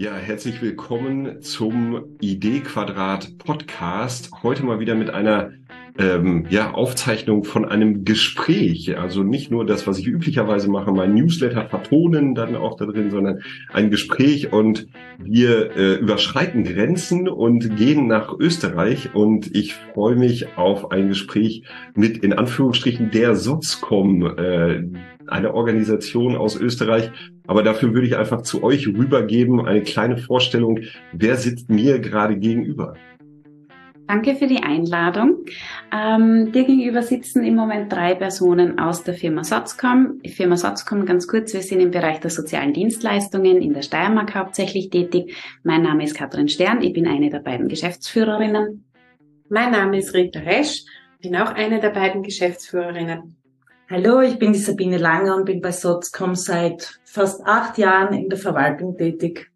Ja, herzlich willkommen zum Idee Quadrat Podcast. Heute mal wieder mit einer ähm, ja, Aufzeichnung von einem Gespräch. Also nicht nur das, was ich üblicherweise mache, mein Newsletter vertonen dann auch da drin, sondern ein Gespräch und wir äh, überschreiten Grenzen und gehen nach Österreich und ich freue mich auf ein Gespräch mit in Anführungsstrichen der Sotzcom, äh, eine Organisation aus Österreich. Aber dafür würde ich einfach zu euch rübergeben, eine kleine Vorstellung. Wer sitzt mir gerade gegenüber? Danke für die Einladung. Ähm, dir gegenüber sitzen im Moment drei Personen aus der Firma Sotzcom. Die Firma Sotzcom, ganz kurz, wir sind im Bereich der sozialen Dienstleistungen in der Steiermark hauptsächlich tätig. Mein Name ist Katrin Stern, ich bin eine der beiden Geschäftsführerinnen. Mein Name ist Rita Resch, bin auch eine der beiden Geschäftsführerinnen. Hallo, ich bin die Sabine Langer und bin bei Sotzcom seit fast acht Jahren in der Verwaltung tätig.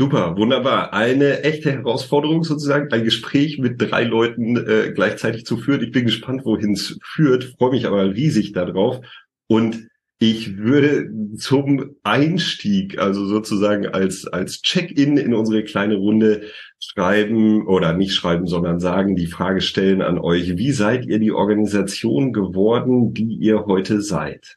Super, wunderbar. Eine echte Herausforderung sozusagen, ein Gespräch mit drei Leuten äh, gleichzeitig zu führen. Ich bin gespannt, wohin es führt, freue mich aber riesig darauf. Und ich würde zum Einstieg, also sozusagen als, als Check-in in unsere kleine Runde schreiben oder nicht schreiben, sondern sagen, die Frage stellen an euch, wie seid ihr die Organisation geworden, die ihr heute seid?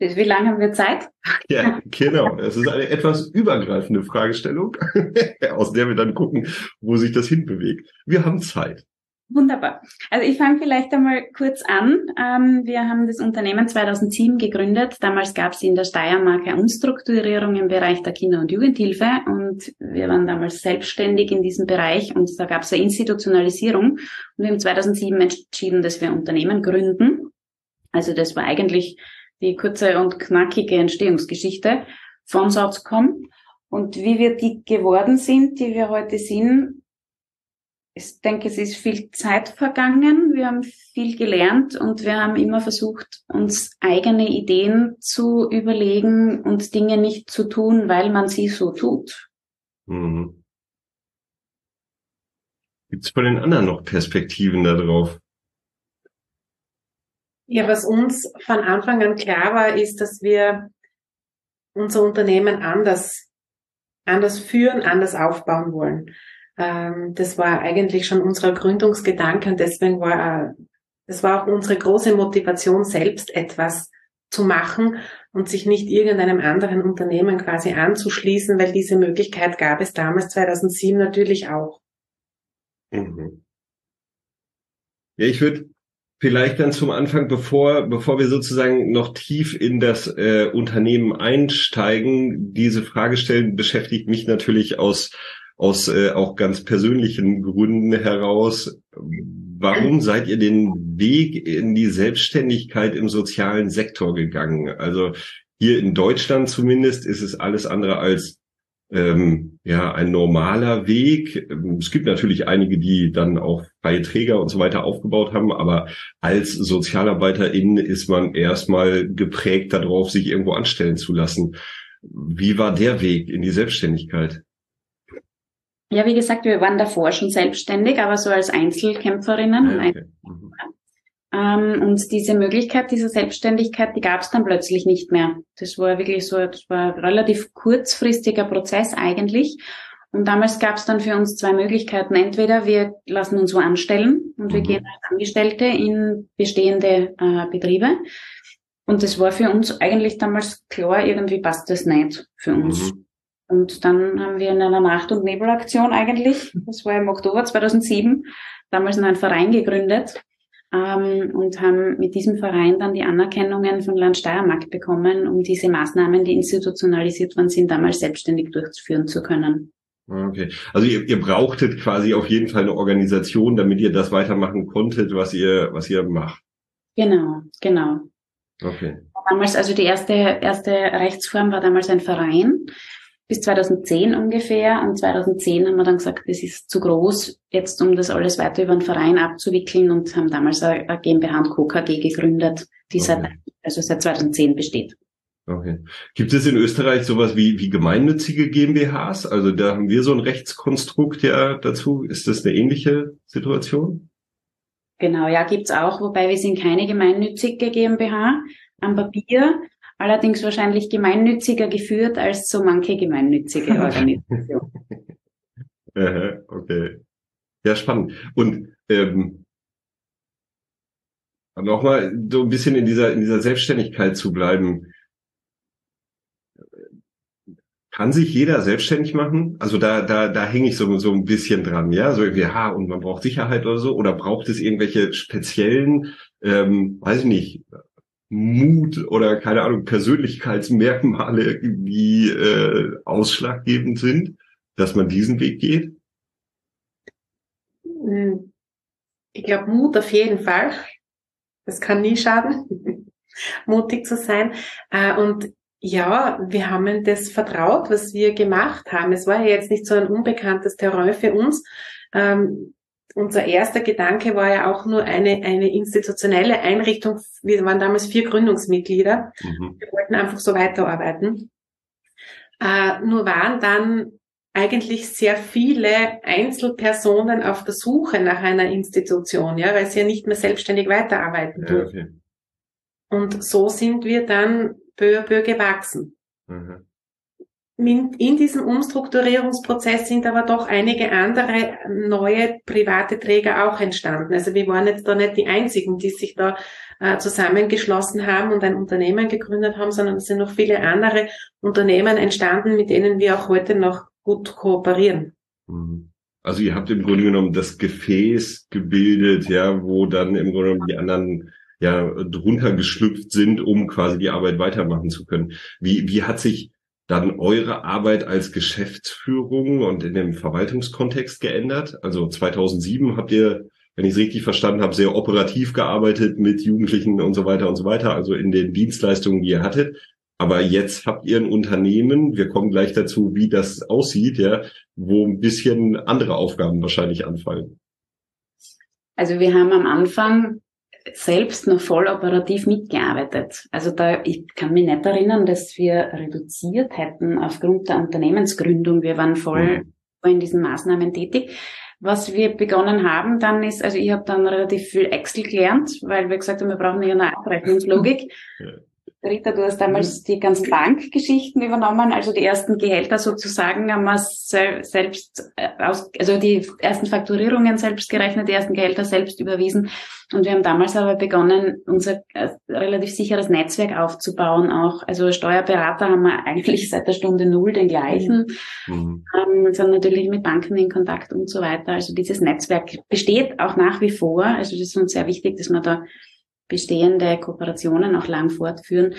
Wie lange haben wir Zeit? Ja, genau. Es ist eine etwas übergreifende Fragestellung, aus der wir dann gucken, wo sich das hinbewegt. Wir haben Zeit. Wunderbar. Also ich fange vielleicht einmal kurz an. Ähm, wir haben das Unternehmen 2007 gegründet. Damals gab es in der Steiermark eine Umstrukturierung im Bereich der Kinder- und Jugendhilfe und wir waren damals selbstständig in diesem Bereich und da gab es eine Institutionalisierung und wir haben 2007 entschieden, dass wir Unternehmen gründen. Also das war eigentlich die kurze und knackige Entstehungsgeschichte von Satzcom. Und wie wir die geworden sind, die wir heute sind, ich denke, es ist viel Zeit vergangen. Wir haben viel gelernt und wir haben immer versucht, uns eigene Ideen zu überlegen und Dinge nicht zu tun, weil man sie so tut. Mhm. Gibt es bei den anderen noch Perspektiven darauf? Ja, was uns von Anfang an klar war, ist, dass wir unser Unternehmen anders, anders führen, anders aufbauen wollen. Ähm, das war eigentlich schon unser Gründungsgedanke und deswegen war, das war auch unsere große Motivation, selbst etwas zu machen und sich nicht irgendeinem anderen Unternehmen quasi anzuschließen, weil diese Möglichkeit gab es damals 2007 natürlich auch. Mhm. Ja, ich würde Vielleicht dann zum Anfang, bevor, bevor wir sozusagen noch tief in das äh, Unternehmen einsteigen, diese Frage stellen, beschäftigt mich natürlich aus, aus äh, auch ganz persönlichen Gründen heraus. Warum seid ihr den Weg in die Selbstständigkeit im sozialen Sektor gegangen? Also hier in Deutschland zumindest ist es alles andere als ähm, ja ein normaler Weg. Es gibt natürlich einige, die dann auch freie Träger und so weiter aufgebaut haben, aber als Sozialarbeiterin ist man erstmal geprägt darauf, sich irgendwo anstellen zu lassen. Wie war der Weg in die Selbstständigkeit? Ja, wie gesagt, wir waren davor schon selbstständig, aber so als Einzelkämpferinnen. Ja, okay. mhm. Ähm, und diese Möglichkeit dieser Selbstständigkeit, die gab es dann plötzlich nicht mehr. Das war wirklich so, das war ein relativ kurzfristiger Prozess eigentlich. Und damals gab es dann für uns zwei Möglichkeiten. Entweder wir lassen uns wo anstellen und wir mhm. gehen als Angestellte in bestehende äh, Betriebe. Und das war für uns eigentlich damals klar, irgendwie passt das nicht für uns. Mhm. Und dann haben wir in einer Nacht- und Nebelaktion eigentlich, das war im Oktober 2007, damals einen Verein gegründet, ähm, und haben mit diesem Verein dann die Anerkennungen von Land Steiermark bekommen, um diese Maßnahmen, die institutionalisiert worden sind, damals selbstständig durchführen zu können. Okay. Also ihr, ihr brauchtet quasi auf jeden Fall eine Organisation, damit ihr das weitermachen konntet, was ihr, was ihr macht. Genau, genau. Okay. Damals, also die erste, erste Rechtsform war damals ein Verein bis 2010 ungefähr. Und 2010 haben wir dann gesagt, das ist zu groß, jetzt um das alles weiter über einen Verein abzuwickeln und haben damals eine GmbH und Co. KG gegründet, die okay. seit, also seit 2010 besteht. Okay. Gibt es in Österreich sowas wie, wie gemeinnützige GmbHs? Also da haben wir so ein Rechtskonstrukt ja dazu. Ist das eine ähnliche Situation? Genau, ja, gibt's auch, wobei wir sind keine gemeinnützige GmbH am Papier. Allerdings wahrscheinlich gemeinnütziger geführt als so manche gemeinnützige Organisation. okay. Ja, spannend. Und ähm, nochmal so ein bisschen in dieser, in dieser Selbstständigkeit zu bleiben. Kann sich jeder selbstständig machen? Also da, da, da hänge ich so, so ein bisschen dran, ja, so irgendwie, ha, und man braucht Sicherheit oder so, oder braucht es irgendwelche speziellen, ähm, weiß ich nicht, Mut oder keine Ahnung, Persönlichkeitsmerkmale, die äh, ausschlaggebend sind, dass man diesen Weg geht? Hm. Ich glaube, Mut auf jeden Fall. Das kann nie schaden, mutig zu sein. Äh, und ja, wir haben das vertraut, was wir gemacht haben. Es war ja jetzt nicht so ein unbekanntes Terrain für uns. Ähm, unser erster Gedanke war ja auch nur eine, eine institutionelle Einrichtung. Wir waren damals vier Gründungsmitglieder. Mhm. Wir wollten einfach so weiterarbeiten. Äh, nur waren dann eigentlich sehr viele Einzelpersonen auf der Suche nach einer Institution, ja, weil sie ja nicht mehr selbstständig weiterarbeiten ja, okay. Und so sind wir dann peu à peu gewachsen. Mhm. In diesem Umstrukturierungsprozess sind aber doch einige andere neue private Träger auch entstanden. Also wir waren jetzt da nicht die einzigen, die sich da äh, zusammengeschlossen haben und ein Unternehmen gegründet haben, sondern es sind noch viele andere Unternehmen entstanden, mit denen wir auch heute noch gut kooperieren. Mhm. Also ihr habt im Grunde genommen das Gefäß gebildet, ja, wo dann im Grunde genommen die anderen ja drunter geschlüpft sind, um quasi die Arbeit weitermachen zu können. Wie, wie hat sich dann eure Arbeit als Geschäftsführung und in dem Verwaltungskontext geändert? Also 2007 habt ihr, wenn ich es richtig verstanden habe, sehr operativ gearbeitet mit Jugendlichen und so weiter und so weiter, also in den Dienstleistungen, die ihr hattet. Aber jetzt habt ihr ein Unternehmen, wir kommen gleich dazu, wie das aussieht, ja, wo ein bisschen andere Aufgaben wahrscheinlich anfallen. Also wir haben am Anfang selbst noch voll operativ mitgearbeitet. Also da, ich kann mich nicht erinnern, dass wir reduziert hätten aufgrund der Unternehmensgründung. Wir waren voll mhm. in diesen Maßnahmen tätig. Was wir begonnen haben dann ist, also ich habe dann relativ viel Excel gelernt, weil wir gesagt haben, wir brauchen ja eine Abrechnungslogik. Rita, du hast damals mhm. die ganzen Bankgeschichten übernommen, also die ersten Gehälter sozusagen haben wir selbst äh, aus, also die ersten Fakturierungen selbst gerechnet, die ersten Gehälter selbst überwiesen. Und wir haben damals aber begonnen, unser äh, relativ sicheres Netzwerk aufzubauen auch. Also Steuerberater haben wir eigentlich seit der Stunde Null den gleichen, mhm. ähm, sind natürlich mit Banken in Kontakt und so weiter. Also dieses Netzwerk besteht auch nach wie vor. Also das ist uns sehr wichtig, dass wir da bestehende Kooperationen auch lang fortführen.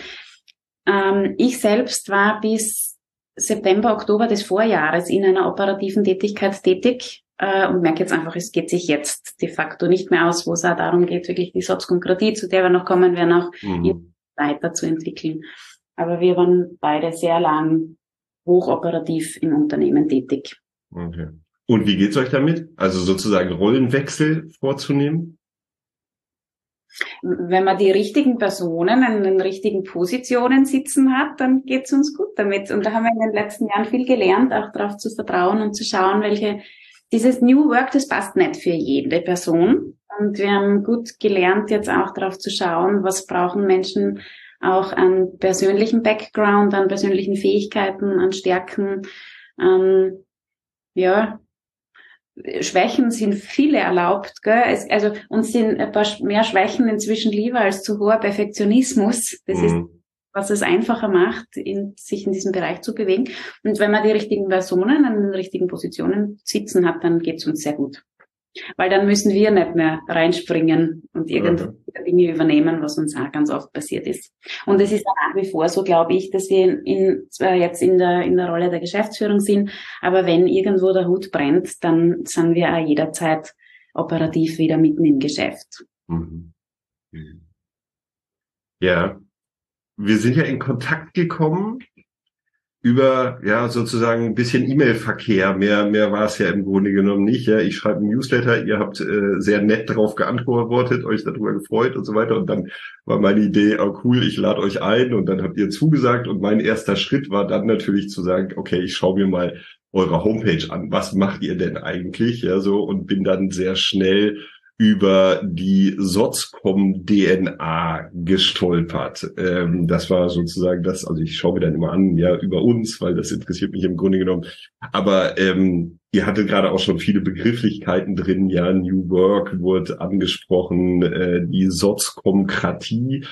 Ähm, ich selbst war bis September, Oktober des Vorjahres in einer operativen Tätigkeit tätig äh, und merke jetzt einfach, es geht sich jetzt de facto nicht mehr aus, wo es auch darum geht, wirklich die Sotzkonkratie, zu der wir noch kommen werden, auch mhm. weiterzuentwickeln. Aber wir waren beide sehr lang hochoperativ im Unternehmen tätig. Okay. Und wie geht's euch damit? Also sozusagen Rollenwechsel vorzunehmen? Wenn man die richtigen Personen an den richtigen Positionen sitzen hat, dann geht's uns gut damit. Und da haben wir in den letzten Jahren viel gelernt, auch darauf zu vertrauen und zu schauen, welche dieses New Work, das passt nicht für jede Person. Und wir haben gut gelernt, jetzt auch darauf zu schauen, was brauchen Menschen auch an persönlichen Background, an persönlichen Fähigkeiten, an Stärken, ähm, ja, Schwächen sind viele erlaubt, gell? Es, also uns sind ein paar mehr Schwächen inzwischen lieber als zu hoher Perfektionismus. Das mhm. ist, was es einfacher macht, in, sich in diesem Bereich zu bewegen. Und wenn man die richtigen Personen an den richtigen Positionen sitzen hat, dann geht's uns sehr gut. Weil dann müssen wir nicht mehr reinspringen und irgendwelche okay. Dinge übernehmen, was uns auch ganz oft passiert ist. Und es ist nach wie vor so, glaube ich, dass wir in, zwar jetzt in der, in der Rolle der Geschäftsführung sind, aber wenn irgendwo der Hut brennt, dann sind wir auch jederzeit operativ wieder mitten im Geschäft. Mhm. mhm. Ja, wir sind ja in Kontakt gekommen über ja sozusagen ein bisschen E-Mail-Verkehr. Mehr mehr war es ja im Grunde genommen nicht. Ja, ich schreibe ein Newsletter, ihr habt äh, sehr nett darauf geantwortet, euch darüber gefreut und so weiter. Und dann war meine Idee, oh cool, ich lade euch ein und dann habt ihr zugesagt. Und mein erster Schritt war dann natürlich zu sagen, okay, ich schaue mir mal eure Homepage an. Was macht ihr denn eigentlich? Ja, so und bin dann sehr schnell über die Sotzcom-DNA gestolpert. Ähm, das war sozusagen das, also ich schaue mir dann immer an, ja, über uns, weil das interessiert mich im Grunde genommen. Aber ähm, ihr hattet gerade auch schon viele Begrifflichkeiten drin, ja, New Work wurde angesprochen, äh, die Sotzkomkratie.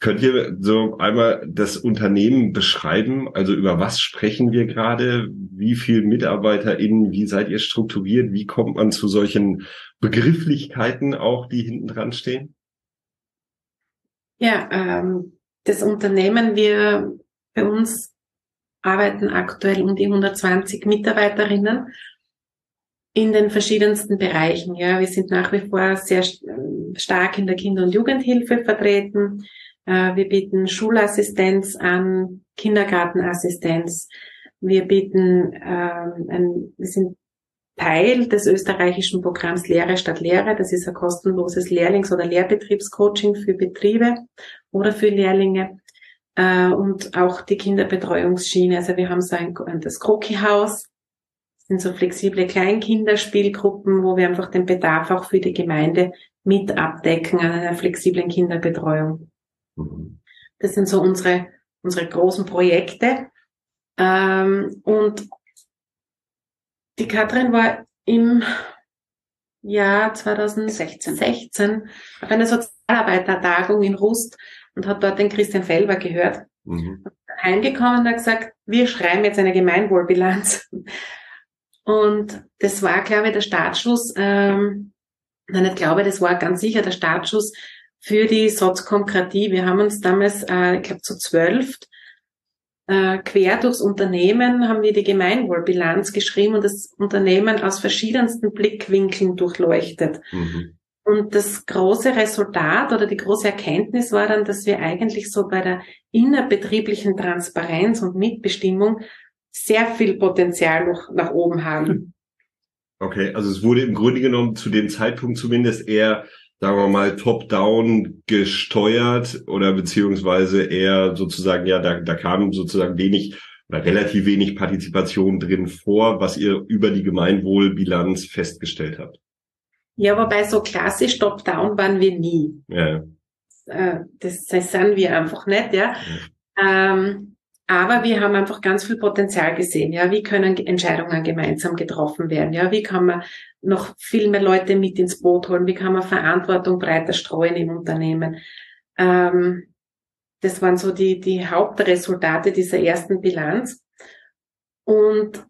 Könnt ihr so einmal das Unternehmen beschreiben? Also über was sprechen wir gerade? Wie viel MitarbeiterInnen? Wie seid ihr strukturiert? Wie kommt man zu solchen Begrifflichkeiten auch, die hinten dran stehen? Ja, ähm, das Unternehmen, wir bei uns arbeiten aktuell um die 120 Mitarbeiterinnen in den verschiedensten Bereichen. Ja, wir sind nach wie vor sehr stark in der Kinder- und Jugendhilfe vertreten. Äh, wir bieten Schulassistenz an, Kindergartenassistenz. Wir bieten, ähm, ein, wir sind Teil des österreichischen Programms Lehre statt Lehre. Das ist ein kostenloses Lehrlings- oder Lehrbetriebscoaching für Betriebe oder für Lehrlinge. Äh, und auch die Kinderbetreuungsschiene. Also wir haben so ein, das Kroki-Haus. Das sind so flexible Kleinkinderspielgruppen, wo wir einfach den Bedarf auch für die Gemeinde mit abdecken an einer flexiblen Kinderbetreuung. Das sind so unsere, unsere großen Projekte. Ähm, und die Katrin war im Jahr 2016 16 auf einer Sozialarbeitertagung in Rust und hat dort den Christian Felber gehört. Mhm. Heimgekommen und hat gesagt, wir schreiben jetzt eine Gemeinwohlbilanz. Und das war, glaube ich, der Startschuss, ähm, nein, ich glaube, das war ganz sicher der Startschuss für die Soziokratie. Wir haben uns damals, äh, ich glaube, zu zwölf äh, quer durchs Unternehmen haben wir die Gemeinwohlbilanz geschrieben und das Unternehmen aus verschiedensten Blickwinkeln durchleuchtet. Mhm. Und das große Resultat oder die große Erkenntnis war dann, dass wir eigentlich so bei der innerbetrieblichen Transparenz und Mitbestimmung sehr viel Potenzial noch nach oben haben. Okay, also es wurde im Grunde genommen zu dem Zeitpunkt zumindest eher sagen wir mal, top-down gesteuert oder beziehungsweise eher sozusagen, ja, da, da kam sozusagen wenig oder relativ wenig Partizipation drin vor, was ihr über die Gemeinwohlbilanz festgestellt habt. Ja, wobei so klassisch top-down waren wir nie. Ja. Äh, das, das sind wir einfach nicht, ja. ja. Ähm, aber wir haben einfach ganz viel Potenzial gesehen. Ja, wie können Entscheidungen gemeinsam getroffen werden? Ja, wie kann man noch viel mehr Leute mit ins Boot holen? Wie kann man Verantwortung breiter streuen im Unternehmen? Ähm, das waren so die, die Hauptresultate dieser ersten Bilanz. Und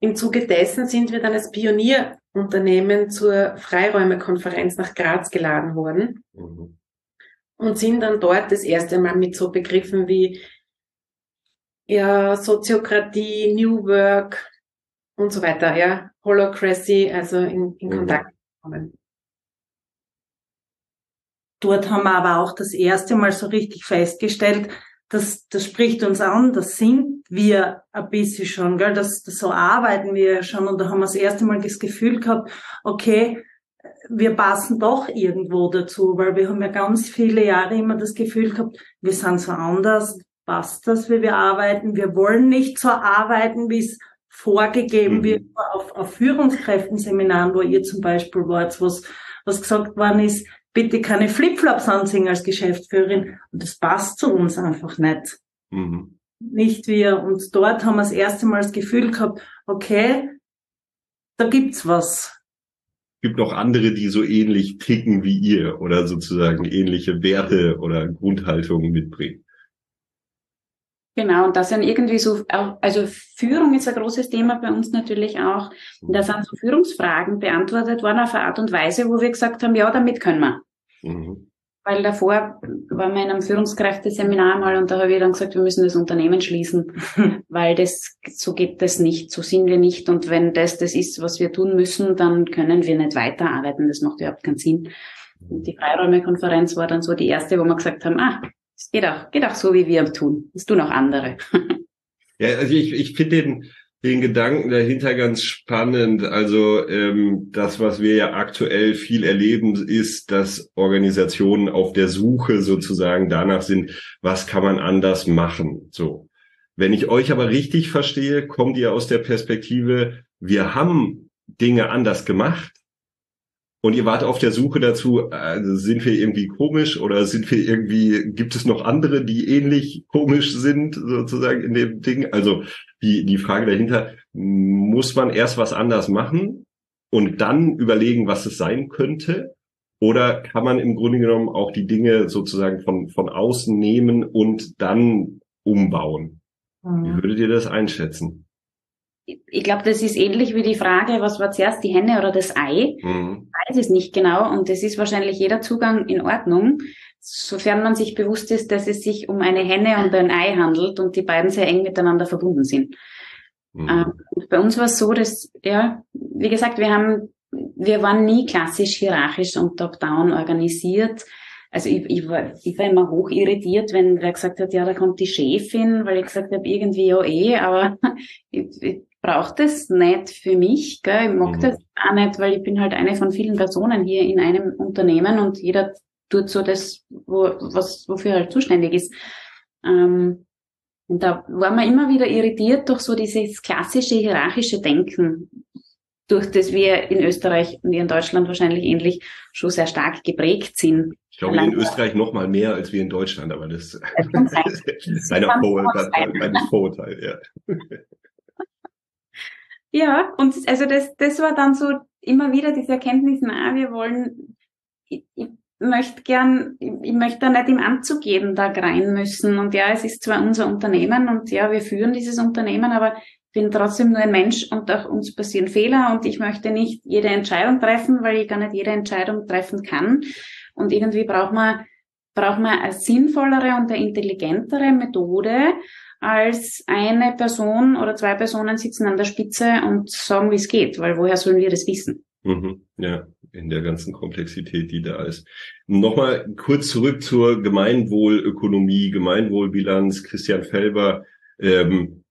im Zuge dessen sind wir dann als Pionierunternehmen zur Freiräumekonferenz nach Graz geladen worden mhm. und sind dann dort das erste Mal mit so Begriffen wie ja, Soziokratie, New Work und so weiter, ja, Holocracy, also in, in mhm. Kontakt kommen. Dort haben wir aber auch das erste Mal so richtig festgestellt, dass das spricht uns an, das sind wir ein bisschen schon, gell? Das, das so arbeiten wir schon und da haben wir das erste Mal das Gefühl gehabt, okay, wir passen doch irgendwo dazu, weil wir haben ja ganz viele Jahre immer das Gefühl gehabt, wir sind so anders, passt das, wie wir arbeiten. Wir wollen nicht so arbeiten, wie es vorgegeben mhm. wird auf, auf Führungskräftenseminaren, wo ihr zum Beispiel wart, was, was gesagt worden ist, bitte keine Flipflops anziehen als Geschäftsführerin. Und das passt zu uns einfach nicht. Mhm. Nicht wir. Und dort haben wir das erste Mal das Gefühl gehabt, okay, da gibt's was. Gibt noch andere, die so ähnlich ticken wie ihr oder sozusagen ähnliche Werte oder Grundhaltungen mitbringen. Genau, und das sind irgendwie so, also Führung ist ein großes Thema bei uns natürlich auch. Da sind so Führungsfragen beantwortet worden auf eine Art und Weise, wo wir gesagt haben, ja, damit können wir. Mhm. Weil davor waren wir in einem Führungskräfteseminar mal und da habe ich dann gesagt, wir müssen das Unternehmen schließen, weil das, so geht das nicht, so sind wir nicht. Und wenn das das ist, was wir tun müssen, dann können wir nicht weiterarbeiten. Das macht überhaupt keinen Sinn. Und die Freiräumekonferenz war dann so die erste, wo wir gesagt haben, ah, es geht auch, geht auch so, wie wir tun. Das tun auch andere. ja, also ich, ich finde den, den Gedanken dahinter ganz spannend. Also ähm, das, was wir ja aktuell viel erleben, ist, dass Organisationen auf der Suche sozusagen danach sind, was kann man anders machen. So. Wenn ich euch aber richtig verstehe, kommt ihr aus der Perspektive, wir haben Dinge anders gemacht Und ihr wart auf der Suche dazu, also sind wir irgendwie komisch oder sind wir irgendwie, gibt es noch andere, die ähnlich komisch sind, sozusagen in dem Ding? Also die, die Frage dahinter, muss man erst was anders machen und dann überlegen, was es sein könnte? Oder kann man im Grunde genommen auch die Dinge sozusagen von, von außen nehmen und dann umbauen? Mhm. Wie würdet ihr das einschätzen? ich glaube, das ist ähnlich wie die Frage, was war zuerst die Henne oder das Ei? Mhm. Ich weiß es nicht genau und es ist wahrscheinlich jeder Zugang in Ordnung, sofern man sich bewusst ist, dass es sich um eine Henne und ein Ei handelt und die beiden sehr eng miteinander verbunden sind. Mhm. Ähm, bei uns war es so, dass, ja, wie gesagt, wir haben, wir waren nie klassisch hierarchisch und top-down organisiert. Also ich, ich, war, ich war immer hoch irritiert, wenn wer gesagt hat, ja, da kommt die Chefin, weil ich gesagt habe, irgendwie ja eh, aber ich, ich braucht es nicht für mich. Gell? Ich mag mhm. das auch nicht, weil ich bin halt eine von vielen Personen hier in einem Unternehmen und jeder tut so das, wo, was, wofür er halt zuständig ist. Ähm, und da war man immer wieder irritiert durch so dieses klassische hierarchische Denken, durch das wir in Österreich und in Deutschland wahrscheinlich ähnlich schon sehr stark geprägt sind. Ich glaube, in Österreich noch mal mehr als wir in Deutschland, aber das, das ist mein Vorurteil, ja. Ja, und also das, das war dann so immer wieder diese Erkenntnis, na, wir wollen, ich, ich möchte gern, ich, ich möchte da nicht im Anzug jeden Tag rein müssen. Und ja, es ist zwar unser Unternehmen und ja, wir führen dieses Unternehmen, aber ich bin trotzdem nur ein Mensch und auch uns passieren Fehler und ich möchte nicht jede Entscheidung treffen, weil ich gar nicht jede Entscheidung treffen kann. Und irgendwie braucht man, braucht man eine sinnvollere und eine intelligentere Methode, als eine Person oder zwei Personen sitzen an der Spitze und sagen, wie es geht, weil woher sollen wir das wissen? Mhm, ja, in der ganzen Komplexität, die da ist. Nochmal kurz zurück zur Gemeinwohlökonomie, Gemeinwohlbilanz, Christian Felber. Ähm,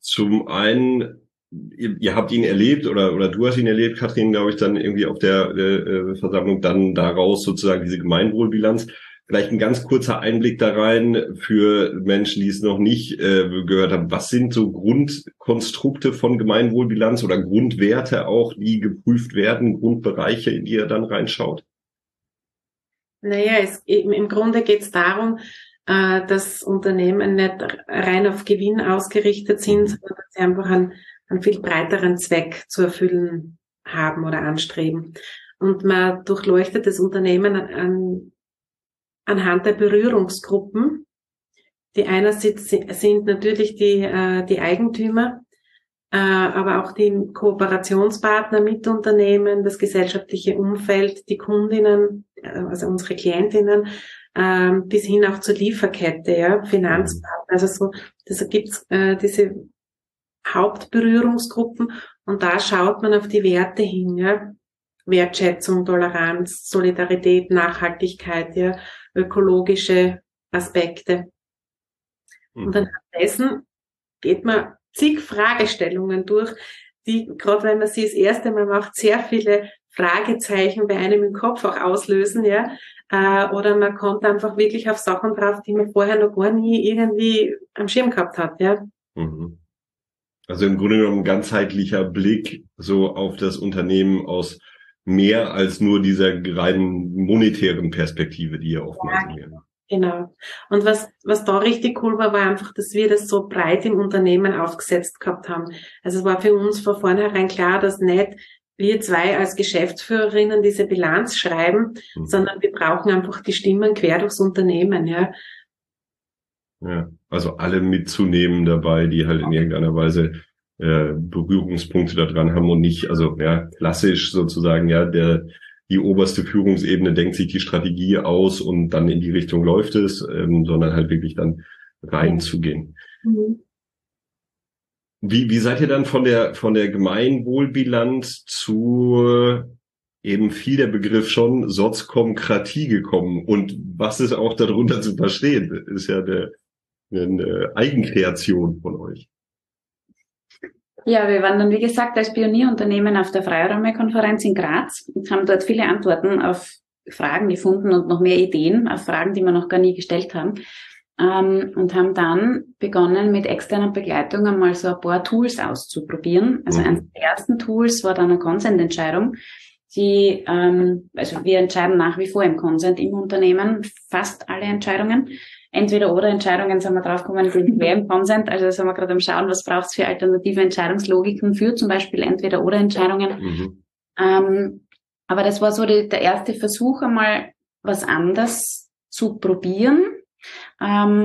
zum einen, ihr, ihr, habt ihn erlebt oder, oder du hast ihn erlebt, Kathrin, glaube ich, dann irgendwie auf der äh, Versammlung, dann daraus sozusagen diese Gemeinwohlbilanz. Vielleicht ein ganz kurzer Einblick da rein für Menschen, die es noch nicht äh, gehört haben. Was sind so Grundkonstrukte von Gemeinwohlbilanz oder Grundwerte auch, die geprüft werden, Grundbereiche, in die ihr dann reinschaut? Naja, es, im Grunde geht es darum, äh, dass Unternehmen nicht rein auf Gewinn ausgerichtet sind, mhm. sondern dass sie einfach einen, einen viel breiteren Zweck zu erfüllen haben oder anstreben. Und man durchleuchtet das Unternehmen an, anhand der Berührungsgruppen. Die einerseits sind natürlich die, äh, die Eigentümer, äh, aber auch die Kooperationspartner, Mitunternehmen, das gesellschaftliche Umfeld, die Kundinnen, äh, also unsere Klientinnen, äh, bis hin auch zur Lieferkette, ja, Finanzpartner. Also so, das gibt's äh, diese Hauptberührungsgruppen und da schaut man auf die Werte hin, ja. Wertschätzung, Toleranz, Solidarität, Nachhaltigkeit, ja, ökologische Aspekte. Mhm. Und anhand dessen geht man zig Fragestellungen durch, die, gerade wenn man sie das erste Mal macht, sehr viele Fragezeichen bei einem im Kopf auch auslösen, ja. Äh, oder man kommt einfach wirklich auf Sachen drauf, die man vorher noch gar nie irgendwie am Schirm gehabt hat, ja. Mhm. Also im Grunde genommen ein ganzheitlicher Blick so auf das Unternehmen aus mehr als nur dieser reinen monetären Perspektive, die ihr oftmals ja, Genau. Und was, was da richtig cool war, war einfach, dass wir das so breit im Unternehmen aufgesetzt gehabt haben. Also es war für uns von vornherein klar, dass nicht wir zwei als Geschäftsführerinnen diese Bilanz schreiben, mhm. sondern wir brauchen einfach die Stimmen quer durchs Unternehmen, ja. Ja, also alle mitzunehmen dabei, die halt in irgendeiner Weise äh, Berührungspunkte daran haben und nicht, also ja, klassisch sozusagen, ja, der die oberste Führungsebene denkt sich die Strategie aus und dann in die Richtung läuft es, ähm, sondern halt wirklich dann reinzugehen. Mhm. Wie, wie seid ihr dann von der von der Gemeinwohlbilanz zu eben viel der Begriff schon Soziokratie gekommen und was ist auch darunter zu verstehen? Ist ja eine, eine Eigenkreation von euch. Ja, wir waren dann, wie gesagt, als Pionierunternehmen auf der Freiräumekonferenz in Graz und haben dort viele Antworten auf Fragen gefunden und noch mehr Ideen auf Fragen, die wir noch gar nie gestellt haben. Ähm, und haben dann begonnen, mit externer Begleitung einmal so ein paar Tools auszuprobieren. Also mhm. eines der ersten Tools war dann eine Consent-Entscheidung. die, ähm, also wir entscheiden nach wie vor im Consent im Unternehmen fast alle Entscheidungen. Entweder oder Entscheidungen sind wir draufgekommen, wer im Consent. Also sind wir gerade am Schauen, was braucht es für alternative Entscheidungslogiken für zum Beispiel Entweder oder Entscheidungen. Mhm. Ähm, aber das war so die, der erste Versuch, einmal was anders zu probieren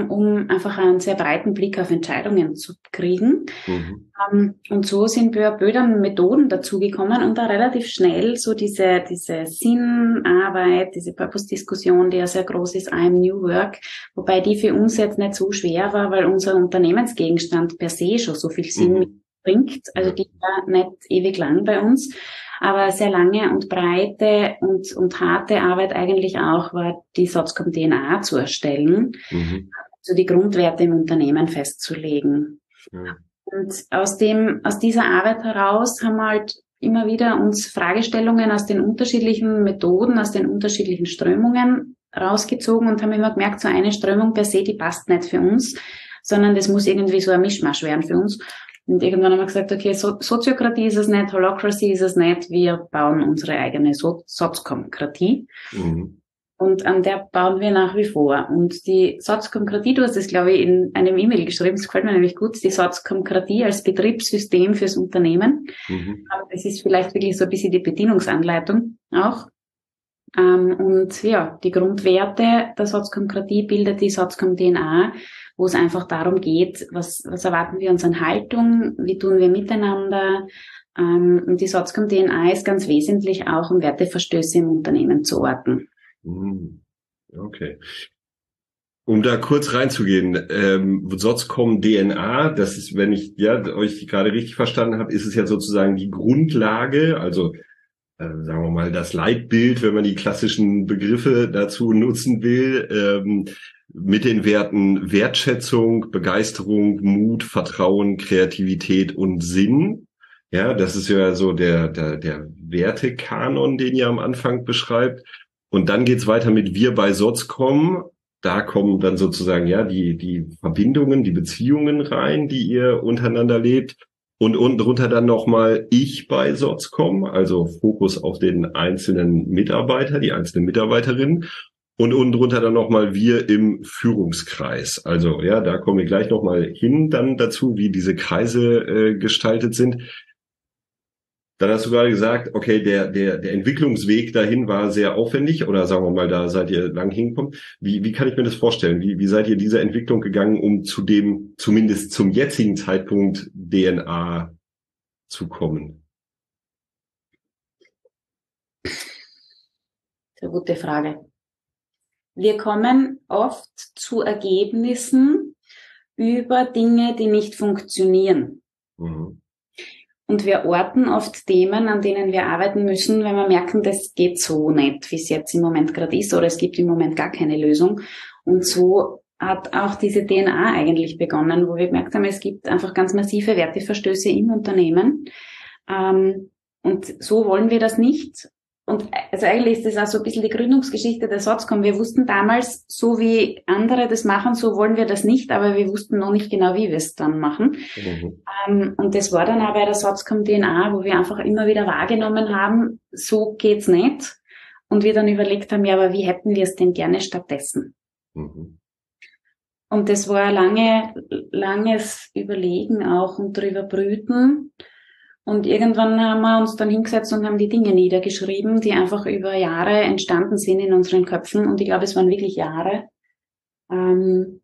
um einfach einen sehr breiten Blick auf Entscheidungen zu kriegen. Mhm. Ähm, und so sind wir Bödern Methoden dazugekommen und da relativ schnell so diese, diese Sinnarbeit, diese Purpose-Diskussion, die ja sehr groß ist, I'm New Work, wobei die für uns jetzt nicht so schwer war, weil unser Unternehmensgegenstand per se schon so viel Sinn mhm. bringt. Also die war nicht ewig lang bei uns. Aber sehr lange und breite und, und harte Arbeit eigentlich auch war, die Sotzcom DNA zu erstellen, mhm. also die Grundwerte im Unternehmen festzulegen. Ja. Und aus dem, aus dieser Arbeit heraus haben wir halt immer wieder uns Fragestellungen aus den unterschiedlichen Methoden, aus den unterschiedlichen Strömungen rausgezogen und haben immer gemerkt, so eine Strömung per se, die passt nicht für uns, sondern das muss irgendwie so ein Mischmasch werden für uns. Und irgendwann haben wir gesagt, okay, so Soziokratie ist es nicht, Holocracy ist es nicht, wir bauen unsere eigene so Soziokratie. Mhm. Und an der bauen wir nach wie vor. Und die Soziokratie, du hast es, glaube ich, in einem E-Mail geschrieben, das gefällt mir nämlich gut, die Soziokratie als Betriebssystem fürs Unternehmen. Mhm. Aber das ist vielleicht wirklich so ein bisschen die Bedienungsanleitung auch. Ähm, und ja, die Grundwerte der Soziokratie bildet die Sozikom DNA wo es einfach darum geht, was, was erwarten wir uns an Haltung, wie tun wir miteinander. Ähm, und die Sotzcom DNA ist ganz wesentlich auch, um Werteverstöße im Unternehmen zu orten. Hm, okay. Um da kurz reinzugehen, ähm, Sotzcom DNA, das ist, wenn ich ja euch gerade richtig verstanden habe, ist es ja sozusagen die Grundlage, also äh, sagen wir mal das Leitbild, wenn man die klassischen Begriffe dazu nutzen will, ähm, mit den Werten Wertschätzung, Begeisterung, Mut, Vertrauen, Kreativität und Sinn. Ja, das ist ja so der, der, der Wertekanon, den ihr am Anfang beschreibt. Und dann geht's weiter mit Wir bei Sotzcom. Da kommen dann sozusagen ja die, die Verbindungen, die Beziehungen rein, die ihr untereinander lebt. Und unten drunter dann nochmal Ich bei Sotzcom, also Fokus auf den einzelnen Mitarbeiter, die einzelnen Mitarbeiterinnen. Und unten drunter dann nochmal wir im Führungskreis. Also ja, da kommen wir gleich nochmal hin dann dazu, wie diese Kreise äh, gestaltet sind. Dann hast du gerade gesagt, okay, der, der, der Entwicklungsweg dahin war sehr aufwendig oder sagen wir mal, da seid ihr lang hingekommen. Wie, wie kann ich mir das vorstellen? Wie, wie seid ihr dieser Entwicklung gegangen, um zu dem, zumindest zum jetzigen Zeitpunkt DNA zu kommen? Sehr gute Frage. Wir kommen oft zu Ergebnissen über Dinge, die nicht funktionieren. Mhm. Und wir orten oft Themen, an denen wir arbeiten müssen, wenn wir merken, das geht so nicht, wie es jetzt im Moment gerade ist, oder es gibt im Moment gar keine Lösung. Und so hat auch diese DNA eigentlich begonnen, wo wir gemerkt haben, es gibt einfach ganz massive Werteverstöße im Unternehmen. Ähm, und so wollen wir das nicht. Und also eigentlich ist das auch so ein bisschen die Gründungsgeschichte der Sotzcom. Wir wussten damals, so wie andere das machen, so wollen wir das nicht, aber wir wussten noch nicht genau, wie wir es dann machen. Mhm. Ähm, und das war dann auch bei der Sotzcom DNA, wo wir einfach immer wieder wahrgenommen haben, so geht's nicht. Und wir dann überlegt haben, ja, aber wie hätten wir es denn gerne stattdessen? Mhm. Und das war lange, langes Überlegen auch und drüber brüten. Und irgendwann haben wir uns dann hingesetzt und haben die Dinge niedergeschrieben, die einfach über Jahre entstanden sind in unseren Köpfen. Und ich glaube, es waren wirklich Jahre. Ähm,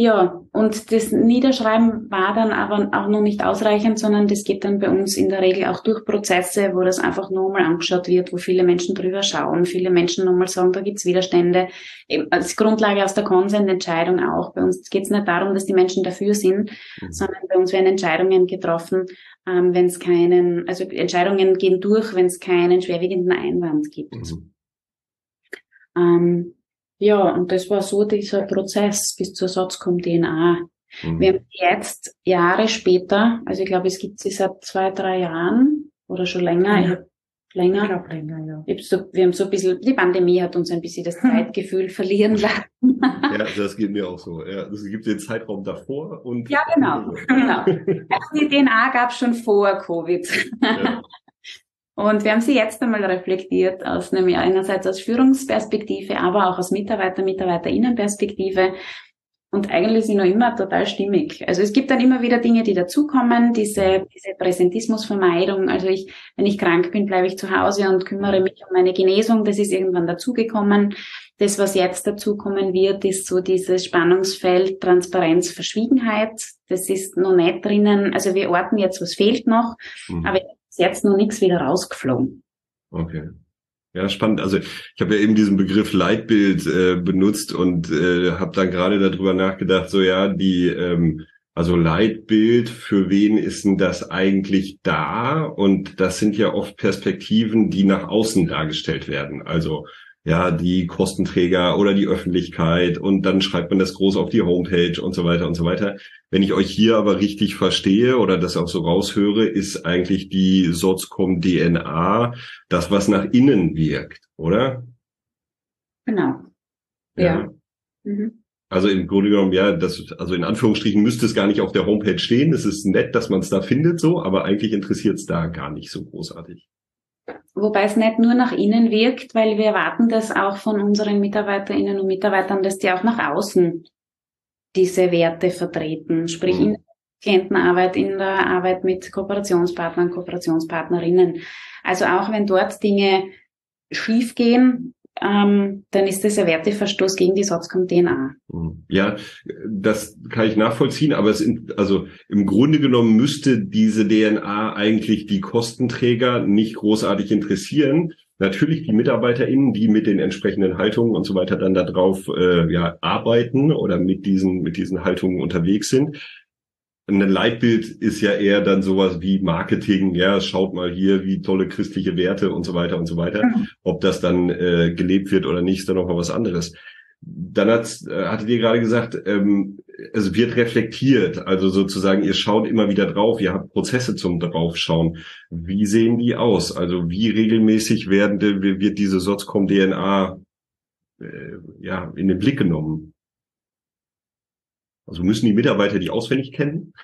ja, und das Niederschreiben war dann aber auch noch nicht ausreichend, sondern das geht dann bei uns in der Regel auch durch Prozesse, wo das einfach nochmal angeschaut wird, wo viele Menschen drüber schauen, viele Menschen nochmal sagen, da gibt's Widerstände. als Grundlage aus der Konsensentscheidung auch. Bei uns geht es nicht darum, dass die Menschen dafür sind, mhm. sondern bei uns werden Entscheidungen getroffen, ähm, wenn es keinen, also Entscheidungen gehen durch, wenn es keinen schwerwiegenden Einwand gibt. Mhm. Ähm, ja, und das war so dieser Prozess bis zur Sotzcom DNA. Mhm. Wir haben jetzt Jahre später, also ich glaube, es gibt sie seit zwei, drei Jahren oder schon länger. Ja. länger. Ich glaube länger, ja. Ich so, wir haben so ein bisschen, die Pandemie hat uns ein bisschen das Zeitgefühl verlieren lassen. ja, das geht mir auch so. Ja, es gibt den Zeitraum davor und. Ja, genau. genau. Also die DNA gab es schon vor Covid. Ja. Und wir haben sie jetzt einmal reflektiert aus einem, einerseits aus Führungsperspektive, aber auch aus Mitarbeiter, Mitarbeiterinnenperspektive. Und eigentlich sind noch immer total stimmig. Also es gibt dann immer wieder Dinge, die dazukommen, diese, diese Präsentismusvermeidung. Also ich, wenn ich krank bin, bleibe ich zu Hause und kümmere mich um meine Genesung. Das ist irgendwann dazugekommen. Das, was jetzt dazukommen wird, ist so dieses Spannungsfeld Transparenz, Verschwiegenheit. Das ist noch nicht drinnen. Also wir orten jetzt, was fehlt noch, mhm. aber ist jetzt noch nichts wieder rausgeflogen. Okay. Ja, spannend. Also ich habe ja eben diesen Begriff Leitbild äh, benutzt und äh, habe dann gerade darüber nachgedacht, so ja, die ähm, also Leitbild, für wen ist denn das eigentlich da? Und das sind ja oft Perspektiven, die nach außen dargestellt werden. Also ja, die Kostenträger oder die Öffentlichkeit und dann schreibt man das groß auf die Homepage und so weiter und so weiter. Wenn ich euch hier aber richtig verstehe oder das auch so raushöre, ist eigentlich die Sotzcom DNA das, was nach innen wirkt, oder? Genau. Ja. ja. Mhm. Also im Grunde genommen, ja, das, also in Anführungsstrichen müsste es gar nicht auf der Homepage stehen. Es ist nett, dass man es da findet, so, aber eigentlich interessiert es da gar nicht so großartig. Wobei es nicht nur nach innen wirkt, weil wir erwarten das auch von unseren Mitarbeiterinnen und Mitarbeitern, dass die auch nach außen diese Werte vertreten, sprich mhm. in der Klientenarbeit, in der Arbeit mit Kooperationspartnern, Kooperationspartnerinnen. Also auch wenn dort Dinge schiefgehen, ähm, dann ist das ein Werteverstoß gegen die SOZCOM-DNA. Mhm. Ja, das kann ich nachvollziehen, aber es in, also im Grunde genommen müsste diese DNA eigentlich die Kostenträger nicht großartig interessieren. Natürlich die MitarbeiterInnen, die mit den entsprechenden Haltungen und so weiter dann darauf äh, ja, arbeiten oder mit diesen, mit diesen Haltungen unterwegs sind ein Leitbild ist ja eher dann sowas wie Marketing, ja, schaut mal hier, wie tolle christliche Werte und so weiter und so weiter. Mhm. Ob das dann äh, gelebt wird oder nicht, ist dann noch mal was anderes. Dann hat, äh, hattet ihr gerade gesagt, ähm, es wird reflektiert, also sozusagen, ihr schaut immer wieder drauf, ihr habt Prozesse zum draufschauen. Wie sehen die aus? Also wie regelmäßig werden, wird diese Sotzcom-DNA äh, ja, in den Blick genommen? Also müssen die Mitarbeiter die auswendig kennen?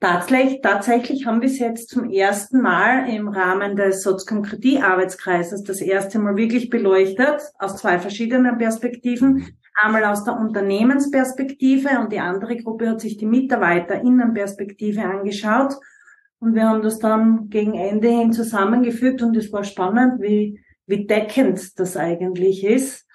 Tatsächlich, tatsächlich haben wir es jetzt zum ersten Mal im Rahmen des Soziokratie-Arbeitskreises das erste Mal wirklich beleuchtet, aus zwei verschiedenen Perspektiven. Einmal aus der Unternehmensperspektive und die andere Gruppe hat sich die Mitarbeiterinnenperspektive angeschaut. Und wir haben das dann gegen Ende hin zusammengefügt und es war spannend, wie, wie deckend das eigentlich ist.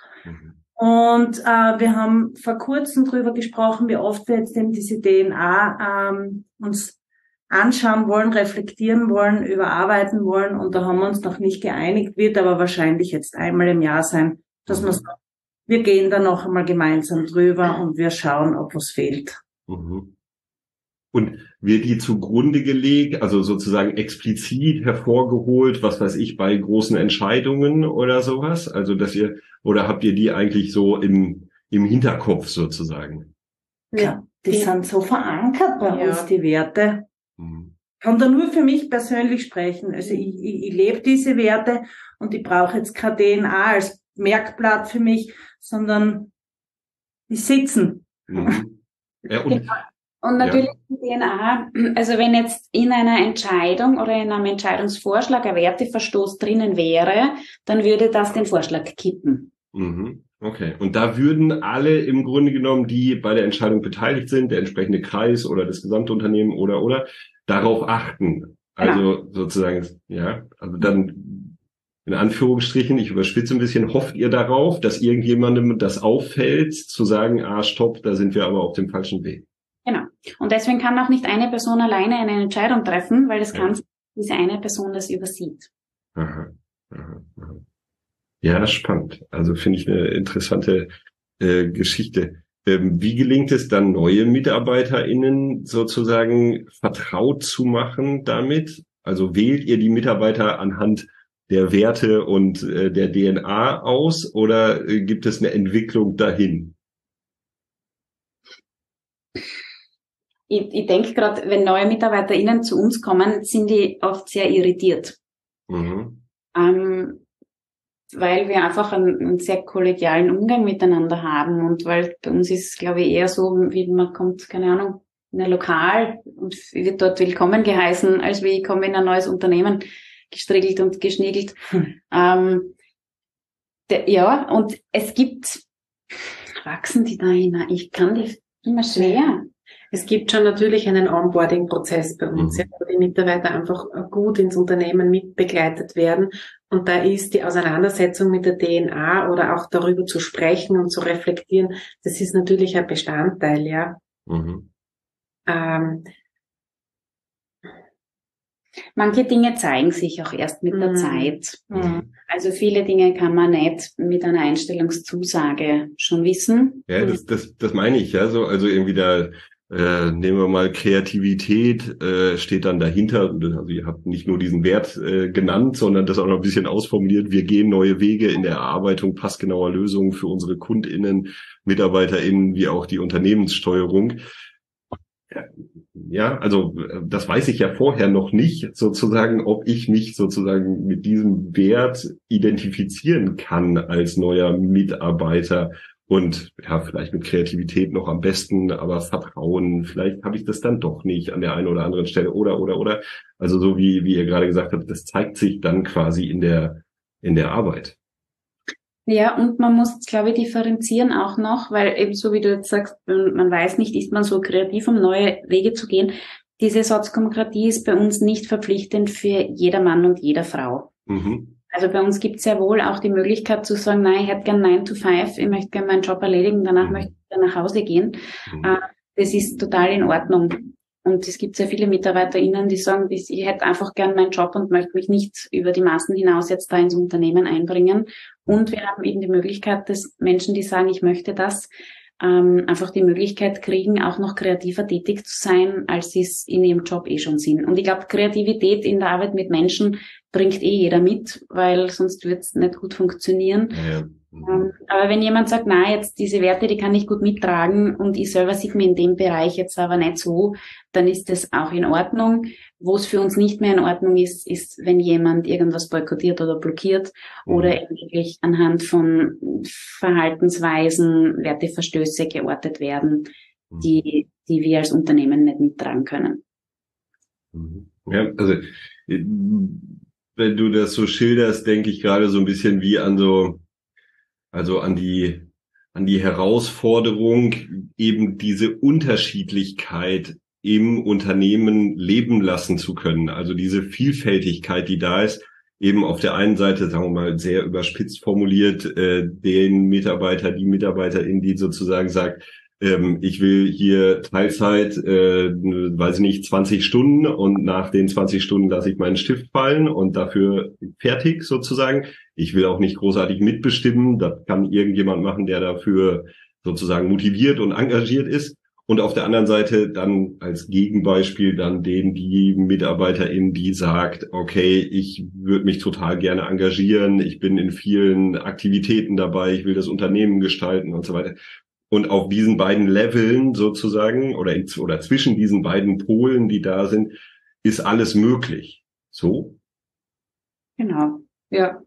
Und äh, wir haben vor kurzem drüber gesprochen, wie oft wir jetzt eben diese DNA ähm, uns anschauen wollen, reflektieren wollen, überarbeiten wollen. Und da haben wir uns noch nicht geeinigt, wird aber wahrscheinlich jetzt einmal im Jahr sein, dass man sagt, wir gehen da noch einmal gemeinsam drüber und wir schauen, ob was fehlt. Mhm. Und wird die zugrunde gelegt, also sozusagen explizit hervorgeholt, was weiß ich, bei großen Entscheidungen oder sowas? Also, dass ihr, oder habt ihr die eigentlich so im, im Hinterkopf sozusagen? Ja, die sind so verankert bei ja. uns, die Werte. Mhm. Kann da nur für mich persönlich sprechen. Also ich, ich, ich lebe diese Werte und ich brauche jetzt kein DNA als Merkblatt für mich, sondern die sitzen. Mhm. Ja, und genau. Und natürlich ja. die DNA, also wenn jetzt in einer Entscheidung oder in einem Entscheidungsvorschlag ein Werteverstoß drinnen wäre, dann würde das den Vorschlag kippen. Mhm. Okay. Und da würden alle im Grunde genommen, die bei der Entscheidung beteiligt sind, der entsprechende Kreis oder das gesamte Unternehmen oder oder, darauf achten. Also genau. sozusagen, ja, also dann in Anführungsstrichen, ich überspitze ein bisschen, hofft ihr darauf, dass irgendjemandem das auffällt, zu sagen, ah, stopp, da sind wir aber auf dem falschen Weg. Genau. Und deswegen kann auch nicht eine Person alleine eine Entscheidung treffen, weil es ja. kann diese eine Person das übersieht. Aha, aha, aha. Ja, spannend. Also finde ich eine interessante äh, Geschichte. Ähm, wie gelingt es dann, neue MitarbeiterInnen sozusagen vertraut zu machen damit? Also wählt ihr die Mitarbeiter anhand der Werte und äh, der DNA aus oder äh, gibt es eine Entwicklung dahin? Ich, ich denke gerade, wenn neue MitarbeiterInnen zu uns kommen, sind die oft sehr irritiert. Mhm. Ähm, weil wir einfach einen, einen, sehr kollegialen Umgang miteinander haben und weil bei uns ist, glaube ich, eher so, wie man kommt, keine Ahnung, in ein Lokal und wird dort willkommen geheißen, als wie ich komme in ein neues Unternehmen. gestriegelt und geschniegelt. Hm. Ähm, de, ja, und es gibt, wachsen die da hinein? Ich kann die immer schwer. Es gibt schon natürlich einen Onboarding-Prozess bei uns, mhm. ja, wo die Mitarbeiter einfach gut ins Unternehmen mitbegleitet werden. Und da ist die Auseinandersetzung mit der DNA oder auch darüber zu sprechen und zu reflektieren, das ist natürlich ein Bestandteil, ja. Mhm. Ähm, Manche Dinge zeigen sich auch erst mit der mhm. Zeit. Mhm. Also viele Dinge kann man nicht mit einer Einstellungszusage schon wissen. Ja, das, das, das meine ich, ja. So, also irgendwie da äh, nehmen wir mal Kreativität, äh, steht dann dahinter. Also ihr habt nicht nur diesen Wert äh, genannt, sondern das auch noch ein bisschen ausformuliert. Wir gehen neue Wege in der Erarbeitung passgenauer Lösungen für unsere KundInnen, MitarbeiterInnen, wie auch die Unternehmenssteuerung. Ja, also das weiß ich ja vorher noch nicht, sozusagen, ob ich mich sozusagen mit diesem Wert identifizieren kann als neuer Mitarbeiter und ja, vielleicht mit Kreativität noch am besten, aber Vertrauen, vielleicht habe ich das dann doch nicht an der einen oder anderen Stelle oder oder oder. Also so wie wie ihr gerade gesagt habt, das zeigt sich dann quasi in der in der Arbeit. Ja, und man muss, glaube ich, differenzieren auch noch, weil eben so wie du jetzt sagst, man weiß nicht, ist man so kreativ, um neue Wege zu gehen. Diese Sozialdemokratie ist bei uns nicht verpflichtend für jeder Mann und jeder Frau. Mhm. Also bei uns gibt es sehr wohl auch die Möglichkeit zu sagen, nein, ich hätte gern 9 to 5, ich möchte gerne meinen Job erledigen, danach mhm. möchte ich dann nach Hause gehen. Mhm. Äh, das ist total in Ordnung. Und es gibt sehr viele MitarbeiterInnen, die sagen, ich hätte einfach gern meinen Job und möchte mich nicht über die Maßen hinaus jetzt da ins Unternehmen einbringen. Und wir haben eben die Möglichkeit, dass Menschen, die sagen, ich möchte das, ähm, einfach die Möglichkeit kriegen, auch noch kreativer tätig zu sein, als sie es in ihrem Job eh schon sind. Und ich glaube, Kreativität in der Arbeit mit Menschen bringt eh jeder mit, weil sonst wird es nicht gut funktionieren. Ja. Ähm, aber wenn jemand sagt, na, jetzt diese Werte, die kann ich gut mittragen und ich selber sieht mir in dem Bereich jetzt aber nicht so, dann ist das auch in Ordnung. Wo es für uns nicht mehr in Ordnung ist, ist, wenn jemand irgendwas boykottiert oder blockiert mhm. oder wirklich anhand von Verhaltensweisen Werteverstöße geortet werden, mhm. die, die wir als Unternehmen nicht mittragen können. Mhm. Ja, also wenn du das so schilderst, denke ich gerade so ein bisschen wie an so, also an die, an die Herausforderung, eben diese Unterschiedlichkeit im Unternehmen leben lassen zu können. Also diese Vielfältigkeit, die da ist, eben auf der einen Seite, sagen wir mal, sehr überspitzt formuliert, äh, den Mitarbeiter, die Mitarbeiterin, die sozusagen sagt, ähm, ich will hier Teilzeit, äh, weiß ich nicht, 20 Stunden und nach den 20 Stunden lasse ich meinen Stift fallen und dafür fertig sozusagen. Ich will auch nicht großartig mitbestimmen. Das kann irgendjemand machen, der dafür sozusagen motiviert und engagiert ist. Und auf der anderen Seite dann als Gegenbeispiel dann den, die Mitarbeiterin, die sagt, okay, ich würde mich total gerne engagieren, ich bin in vielen Aktivitäten dabei, ich will das Unternehmen gestalten und so weiter. Und auf diesen beiden Leveln sozusagen oder, in, oder zwischen diesen beiden Polen, die da sind, ist alles möglich. So? Genau, ja.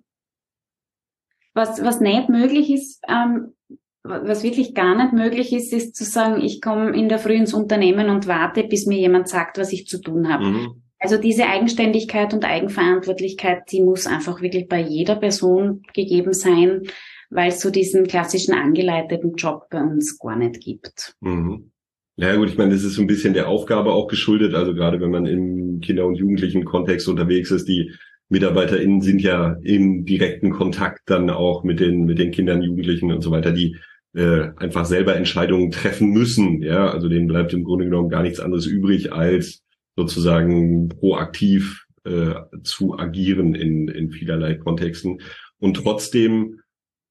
Was, was nicht möglich ist, ähm, was wirklich gar nicht möglich ist, ist zu sagen, ich komme in der Früh ins Unternehmen und warte, bis mir jemand sagt, was ich zu tun habe. Mhm. Also diese Eigenständigkeit und Eigenverantwortlichkeit, die muss einfach wirklich bei jeder Person gegeben sein weil es so diesen klassischen angeleiteten Job bei uns gar nicht gibt. Mhm. Ja gut, ich meine, das ist so ein bisschen der Aufgabe auch geschuldet. Also gerade wenn man im Kinder- und Jugendlichen Kontext unterwegs ist, die MitarbeiterInnen sind ja im direkten Kontakt dann auch mit den, mit den Kindern, Jugendlichen und so weiter, die äh, einfach selber Entscheidungen treffen müssen. Ja, also denen bleibt im Grunde genommen gar nichts anderes übrig, als sozusagen proaktiv äh, zu agieren in, in vielerlei Kontexten. Und trotzdem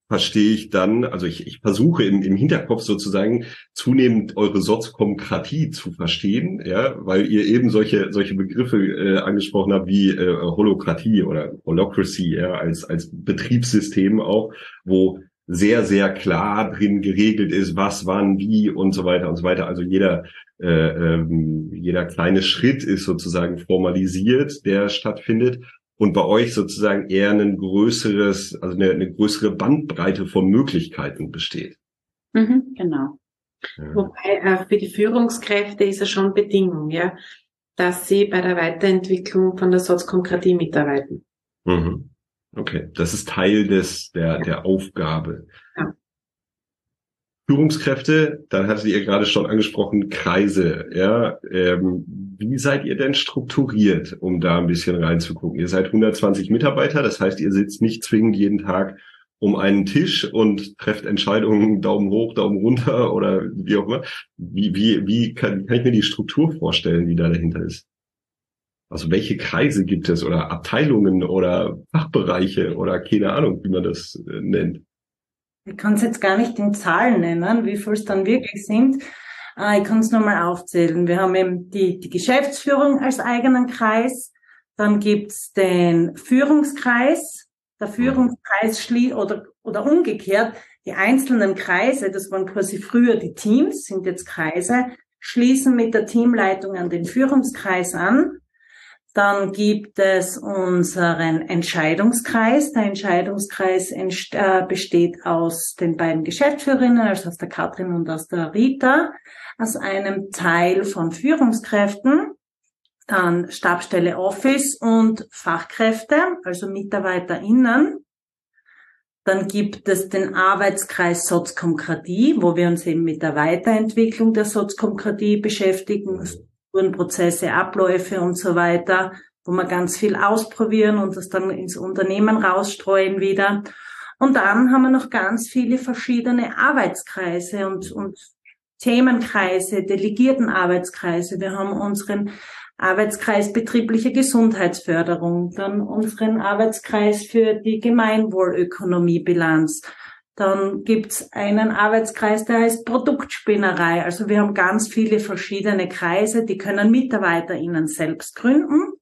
verstehe ich dann, also ich, ich versuche im, im Hinterkopf sozusagen zunehmend eure Soziokratie zu verstehen, ja, weil ihr eben solche solche Begriffe äh, angesprochen habt wie äh, Holokratie oder Holocracy, ja, als als Betriebssystem auch, wo sehr sehr klar drin geregelt ist, was, wann, wie und so weiter und so weiter. Also jeder äh, ähm, jeder kleine Schritt ist sozusagen formalisiert, der stattfindet und bei euch sozusagen eher ein größeres, also eine, eine größere Bandbreite von Möglichkeiten besteht. Mhm, genau. Ja. Wobei äh, für die Führungskräfte ist es schon Bedingung, ja. dass sie bei der Weiterentwicklung von der Sotzkomkratie mitarbeiten. Mhm. Okay, das ist Teil des der der Aufgabe. Führungskräfte, dann hattet ihr gerade schon angesprochen, Kreise. Ja, ähm, wie seid ihr denn strukturiert, um da ein bisschen reinzugucken? Ihr seid 120 Mitarbeiter, das heißt, ihr sitzt nicht zwingend jeden Tag um einen Tisch und trefft Entscheidungen Daumen hoch, Daumen runter oder wie auch immer. Wie, wie, wie kann, kann ich mir die Struktur vorstellen, die da dahinter ist? Also welche Kreise gibt es oder Abteilungen oder Fachbereiche oder keine Ahnung, wie man das äh, nennt? Ich kann es jetzt gar nicht in Zahlen nennen, wie viel es dann wirklich sind. Äh, ich kann es nochmal aufzählen. Wir haben eben die, die Geschäftsführung als eigenen Kreis. Dann gibt's den Führungskreis. Der Führungskreis schließt oder, oder umgekehrt, die einzelnen Kreise, das waren quasi früher die Teams, sind jetzt Kreise, schließen mit der Teamleitung an den Führungskreis an. Dann gibt es unseren Entscheidungskreis. Der Entscheidungskreis äh, besteht aus den beiden Geschäftsführerinnen, also aus der Katrin und aus der Rita, aus einem Teil von Führungskräften, dann Stabstelle Office und Fachkräfte, also MitarbeiterInnen. Dann gibt es den Arbeitskreis Soziokratie, wo wir uns eben mit der Weiterentwicklung der Soziokratie beschäftigen, Prozesse, Abläufe und so weiter, wo wir ganz viel ausprobieren und das dann ins Unternehmen rausstreuen wieder. Und dann haben wir noch ganz viele verschiedene Arbeitskreise und, und Themenkreise, delegierten Arbeitskreise. Wir haben unseren Arbeitskreis betriebliche Gesundheitsförderung, dann unseren Arbeitskreis für die Gemeinwohlökonomiebilanz, dann gibt's einen Arbeitskreis, der heißt Produktspinnerei. Also wir haben ganz viele verschiedene Kreise, die können MitarbeiterInnen selbst gründen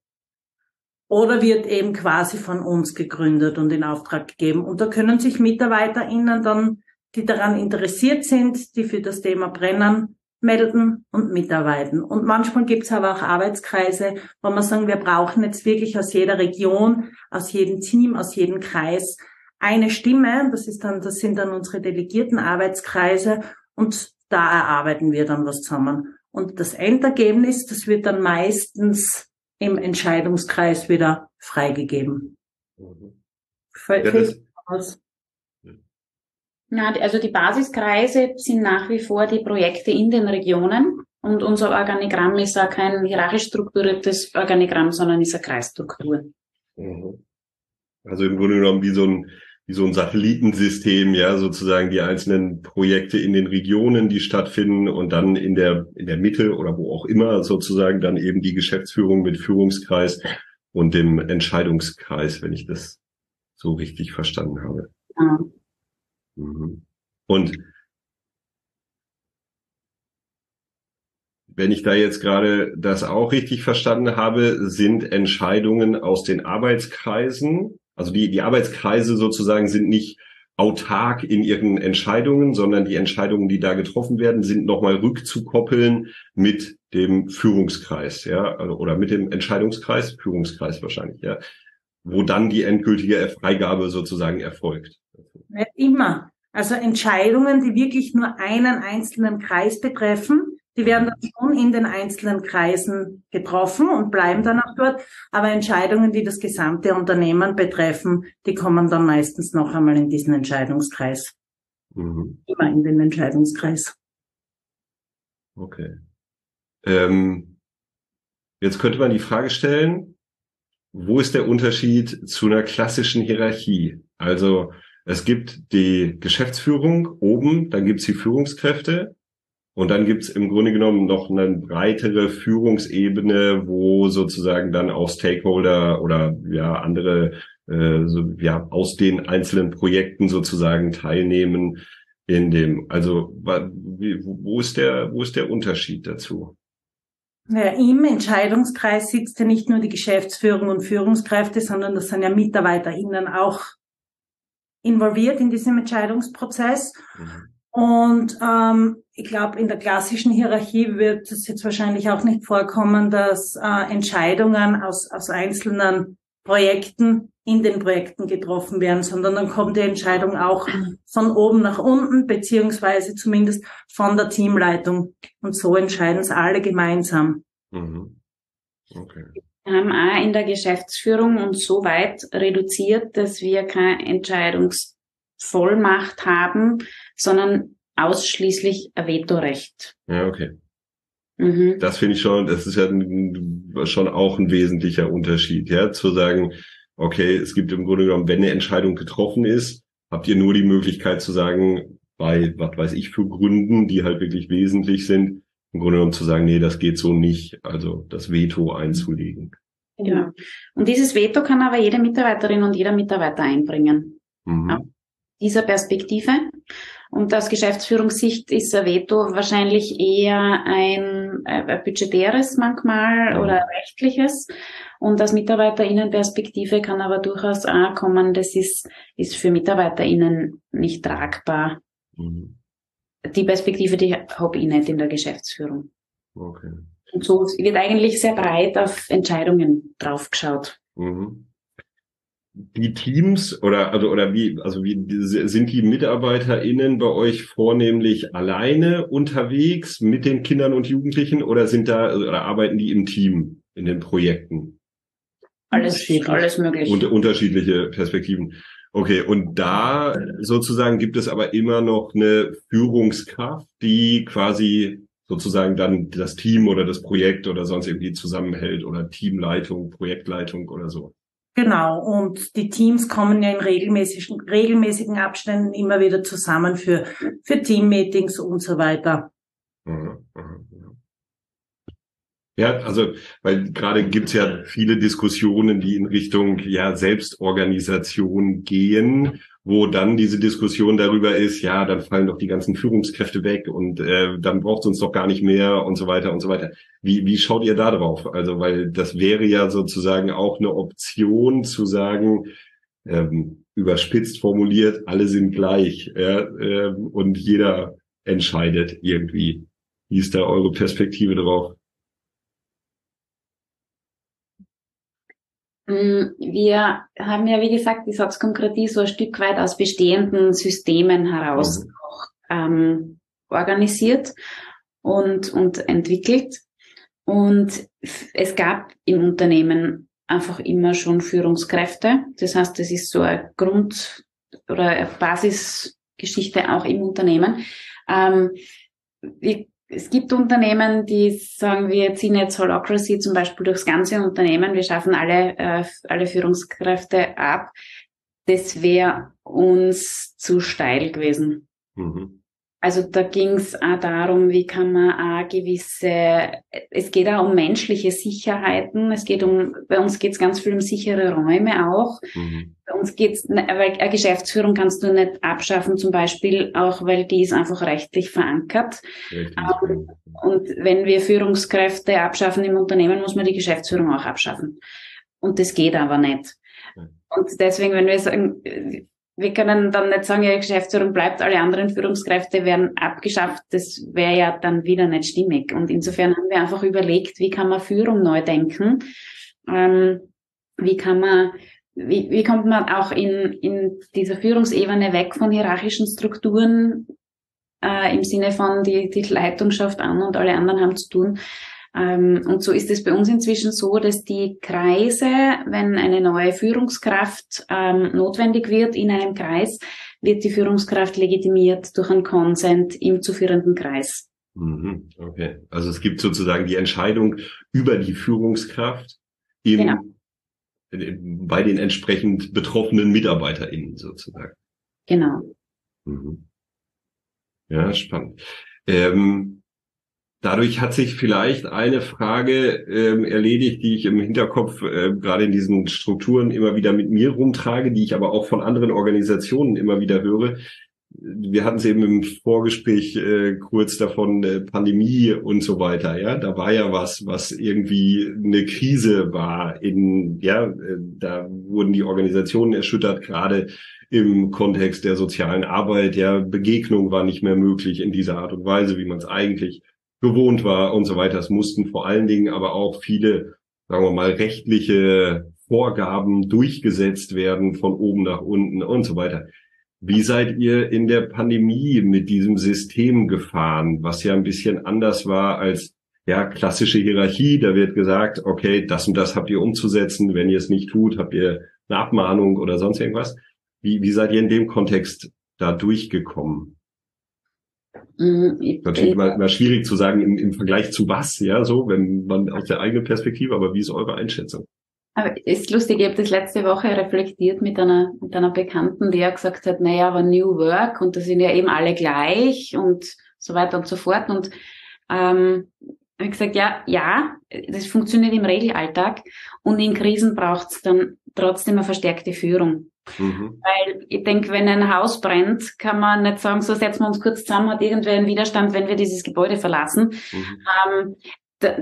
oder wird eben quasi von uns gegründet und in Auftrag gegeben. Und da können sich MitarbeiterInnen dann, die daran interessiert sind, die für das Thema brennen, melden und mitarbeiten. Und manchmal gibt's aber auch Arbeitskreise, wo man sagen, wir brauchen jetzt wirklich aus jeder Region, aus jedem Team, aus jedem Kreis eine Stimme, das ist dann, das sind dann unsere delegierten Arbeitskreise und da erarbeiten wir dann was zusammen. Und das Endergebnis, das wird dann meistens im Entscheidungskreis wieder freigegeben. Mhm. Ja, das, ja, also die Basiskreise sind nach wie vor die Projekte in den Regionen und unser Organigramm ist auch kein hierarchisch strukturiertes Organigramm, sondern ist eine Kreisstruktur. Mhm. Also im Grunde genommen wie so ein wie so ein Satellitensystem, ja, sozusagen die einzelnen Projekte in den Regionen, die stattfinden und dann in der, in der Mitte oder wo auch immer sozusagen dann eben die Geschäftsführung mit Führungskreis und dem Entscheidungskreis, wenn ich das so richtig verstanden habe. Ja. Mhm. Und wenn ich da jetzt gerade das auch richtig verstanden habe, sind Entscheidungen aus den Arbeitskreisen also die, die Arbeitskreise sozusagen sind nicht autark in ihren Entscheidungen, sondern die Entscheidungen, die da getroffen werden, sind nochmal rückzukoppeln mit dem Führungskreis, ja, also, oder mit dem Entscheidungskreis, Führungskreis wahrscheinlich, ja, wo dann die endgültige Freigabe sozusagen erfolgt. Immer. Also Entscheidungen, die wirklich nur einen einzelnen Kreis betreffen, die werden dann schon in den einzelnen Kreisen getroffen und bleiben dann auch dort. Aber Entscheidungen, die das gesamte Unternehmen betreffen, die kommen dann meistens noch einmal in diesen Entscheidungskreis. Mhm. Immer in den Entscheidungskreis. Okay. Ähm, jetzt könnte man die Frage stellen, wo ist der Unterschied zu einer klassischen Hierarchie? Also es gibt die Geschäftsführung oben, dann gibt es die Führungskräfte und dann gibt's im Grunde genommen noch eine breitere Führungsebene, wo sozusagen dann auch Stakeholder oder ja andere äh, so, ja aus den einzelnen Projekten sozusagen teilnehmen in dem. Also wo ist der wo ist der Unterschied dazu? Ja, Im Entscheidungskreis sitzt ja nicht nur die Geschäftsführung und Führungskräfte, sondern das sind ja MitarbeiterInnen auch involviert in diesem Entscheidungsprozess. Mhm. Und ähm, ich glaube, in der klassischen Hierarchie wird es jetzt wahrscheinlich auch nicht vorkommen, dass äh, Entscheidungen aus, aus einzelnen Projekten in den Projekten getroffen werden, sondern dann kommt die Entscheidung auch von oben nach unten, beziehungsweise zumindest von der Teamleitung. Und so entscheiden es alle gemeinsam. Mhm. Okay. Wir haben auch in der Geschäftsführung uns so weit reduziert, dass wir keine Entscheidungsvollmacht haben, sondern ausschließlich ein Vetorecht. Ja, okay. Mhm. Das finde ich schon, das ist ja schon auch ein wesentlicher Unterschied, ja, zu sagen, okay, es gibt im Grunde genommen, wenn eine Entscheidung getroffen ist, habt ihr nur die Möglichkeit zu sagen, bei, was weiß ich, für Gründen, die halt wirklich wesentlich sind, im Grunde genommen zu sagen, nee, das geht so nicht, also das Veto einzulegen. Genau. Und dieses Veto kann aber jede Mitarbeiterin und jeder Mitarbeiter einbringen. Mhm. Dieser Perspektive. Und aus Geschäftsführungssicht ist ein Veto wahrscheinlich eher ein, äh, ein budgetäres manchmal mhm. oder rechtliches. Und aus MitarbeiterInnenperspektive kann aber durchaus auch kommen, das ist, ist für MitarbeiterInnen nicht tragbar. Mhm. Die Perspektive, die habe ich nicht in der Geschäftsführung. Okay. Und so wird eigentlich sehr breit auf Entscheidungen draufgeschaut. Mhm. Die Teams oder also oder wie also wie sind die MitarbeiterInnen bei euch vornehmlich alleine unterwegs mit den Kindern und Jugendlichen oder sind da oder arbeiten die im Team in den Projekten? Alles, alles möglich. Und unterschiedliche Perspektiven. Okay, und da sozusagen gibt es aber immer noch eine Führungskraft, die quasi sozusagen dann das Team oder das Projekt oder sonst irgendwie zusammenhält oder Teamleitung, Projektleitung oder so. Genau, und die Teams kommen ja in regelmäßigen, regelmäßigen Abständen immer wieder zusammen für, für Teammeetings und so weiter. Mhm, mhm. Ja, also, weil gerade gibt's ja viele Diskussionen, die in Richtung ja Selbstorganisation gehen, wo dann diese Diskussion darüber ist, ja, dann fallen doch die ganzen Führungskräfte weg und äh, dann braucht es uns doch gar nicht mehr und so weiter und so weiter. Wie, wie schaut ihr da drauf? Also, weil das wäre ja sozusagen auch eine Option zu sagen, ähm, überspitzt formuliert, alle sind gleich ja, äh, und jeder entscheidet irgendwie. Wie ist da eure Perspektive drauf? Wir haben ja, wie gesagt, die Satzkonkretie so ein Stück weit aus bestehenden Systemen heraus mhm. auch, ähm, organisiert und, und entwickelt. Und es gab im Unternehmen einfach immer schon Führungskräfte. Das heißt, das ist so eine Grund- oder eine Basisgeschichte auch im Unternehmen. Ähm, wir es gibt Unternehmen, die sagen, wir ziehen jetzt Holocracy zum Beispiel durchs ganze Unternehmen, wir schaffen alle, äh, alle Führungskräfte ab. Das wäre uns zu steil gewesen. Mhm. Also da ging es auch darum, wie kann man auch gewisse, es geht auch um menschliche Sicherheiten, es geht um, bei uns geht es ganz viel um sichere Räume auch. Mhm. Bei uns geht's, weil eine Geschäftsführung kannst du nicht abschaffen, zum Beispiel auch, weil die ist einfach rechtlich verankert. Richtig. Und wenn wir Führungskräfte abschaffen im Unternehmen, muss man die Geschäftsführung auch abschaffen. Und das geht aber nicht. Und deswegen, wenn wir sagen, wir können dann nicht sagen, ja, Geschäftsführung bleibt, alle anderen Führungskräfte werden abgeschafft. Das wäre ja dann wieder nicht stimmig. Und insofern haben wir einfach überlegt, wie kann man Führung neu denken? Ähm, wie kann man, wie, wie kommt man auch in, in dieser Führungsebene weg von hierarchischen Strukturen äh, im Sinne von die, die Leitung schafft an und alle anderen haben zu tun, und so ist es bei uns inzwischen so, dass die Kreise, wenn eine neue Führungskraft ähm, notwendig wird in einem Kreis, wird die Führungskraft legitimiert durch einen Consent im zu führenden Kreis. Mhm, okay, also es gibt sozusagen die Entscheidung über die Führungskraft im, genau. bei den entsprechend betroffenen MitarbeiterInnen sozusagen. Genau. Mhm. Ja, spannend. Ähm, Dadurch hat sich vielleicht eine Frage ähm, erledigt, die ich im Hinterkopf äh, gerade in diesen Strukturen immer wieder mit mir rumtrage, die ich aber auch von anderen Organisationen immer wieder höre. Wir hatten es eben im Vorgespräch äh, kurz davon, äh, Pandemie und so weiter. Ja, da war ja was, was irgendwie eine Krise war. In ja, äh, da wurden die Organisationen erschüttert, gerade im Kontext der sozialen Arbeit. Ja, Begegnung war nicht mehr möglich in dieser Art und Weise, wie man es eigentlich gewohnt war und so weiter. Es mussten vor allen Dingen aber auch viele, sagen wir mal, rechtliche Vorgaben durchgesetzt werden von oben nach unten und so weiter. Wie seid ihr in der Pandemie mit diesem System gefahren, was ja ein bisschen anders war als ja, klassische Hierarchie, da wird gesagt, okay, das und das habt ihr umzusetzen, wenn ihr es nicht tut, habt ihr eine Abmahnung oder sonst irgendwas. Wie, wie seid ihr in dem Kontext da durchgekommen? Mhm, Natürlich immer, immer schwierig zu sagen im, im Vergleich zu was, ja, so, wenn man aus der eigenen Perspektive, aber wie ist eure Einschätzung? Aber ist lustig, ich habe das letzte Woche reflektiert mit einer, mit einer Bekannten, die ja gesagt hat, naja, aber New Work und da sind ja eben alle gleich und so weiter und so fort. Und ähm, habe gesagt, ja, ja, das funktioniert im Regelalltag und in Krisen braucht es dann trotzdem eine verstärkte Führung. Mhm. Weil ich denke, wenn ein Haus brennt, kann man nicht sagen, so setzen wir uns kurz zusammen, hat irgendwer einen Widerstand, wenn wir dieses Gebäude verlassen. Mhm. Ähm,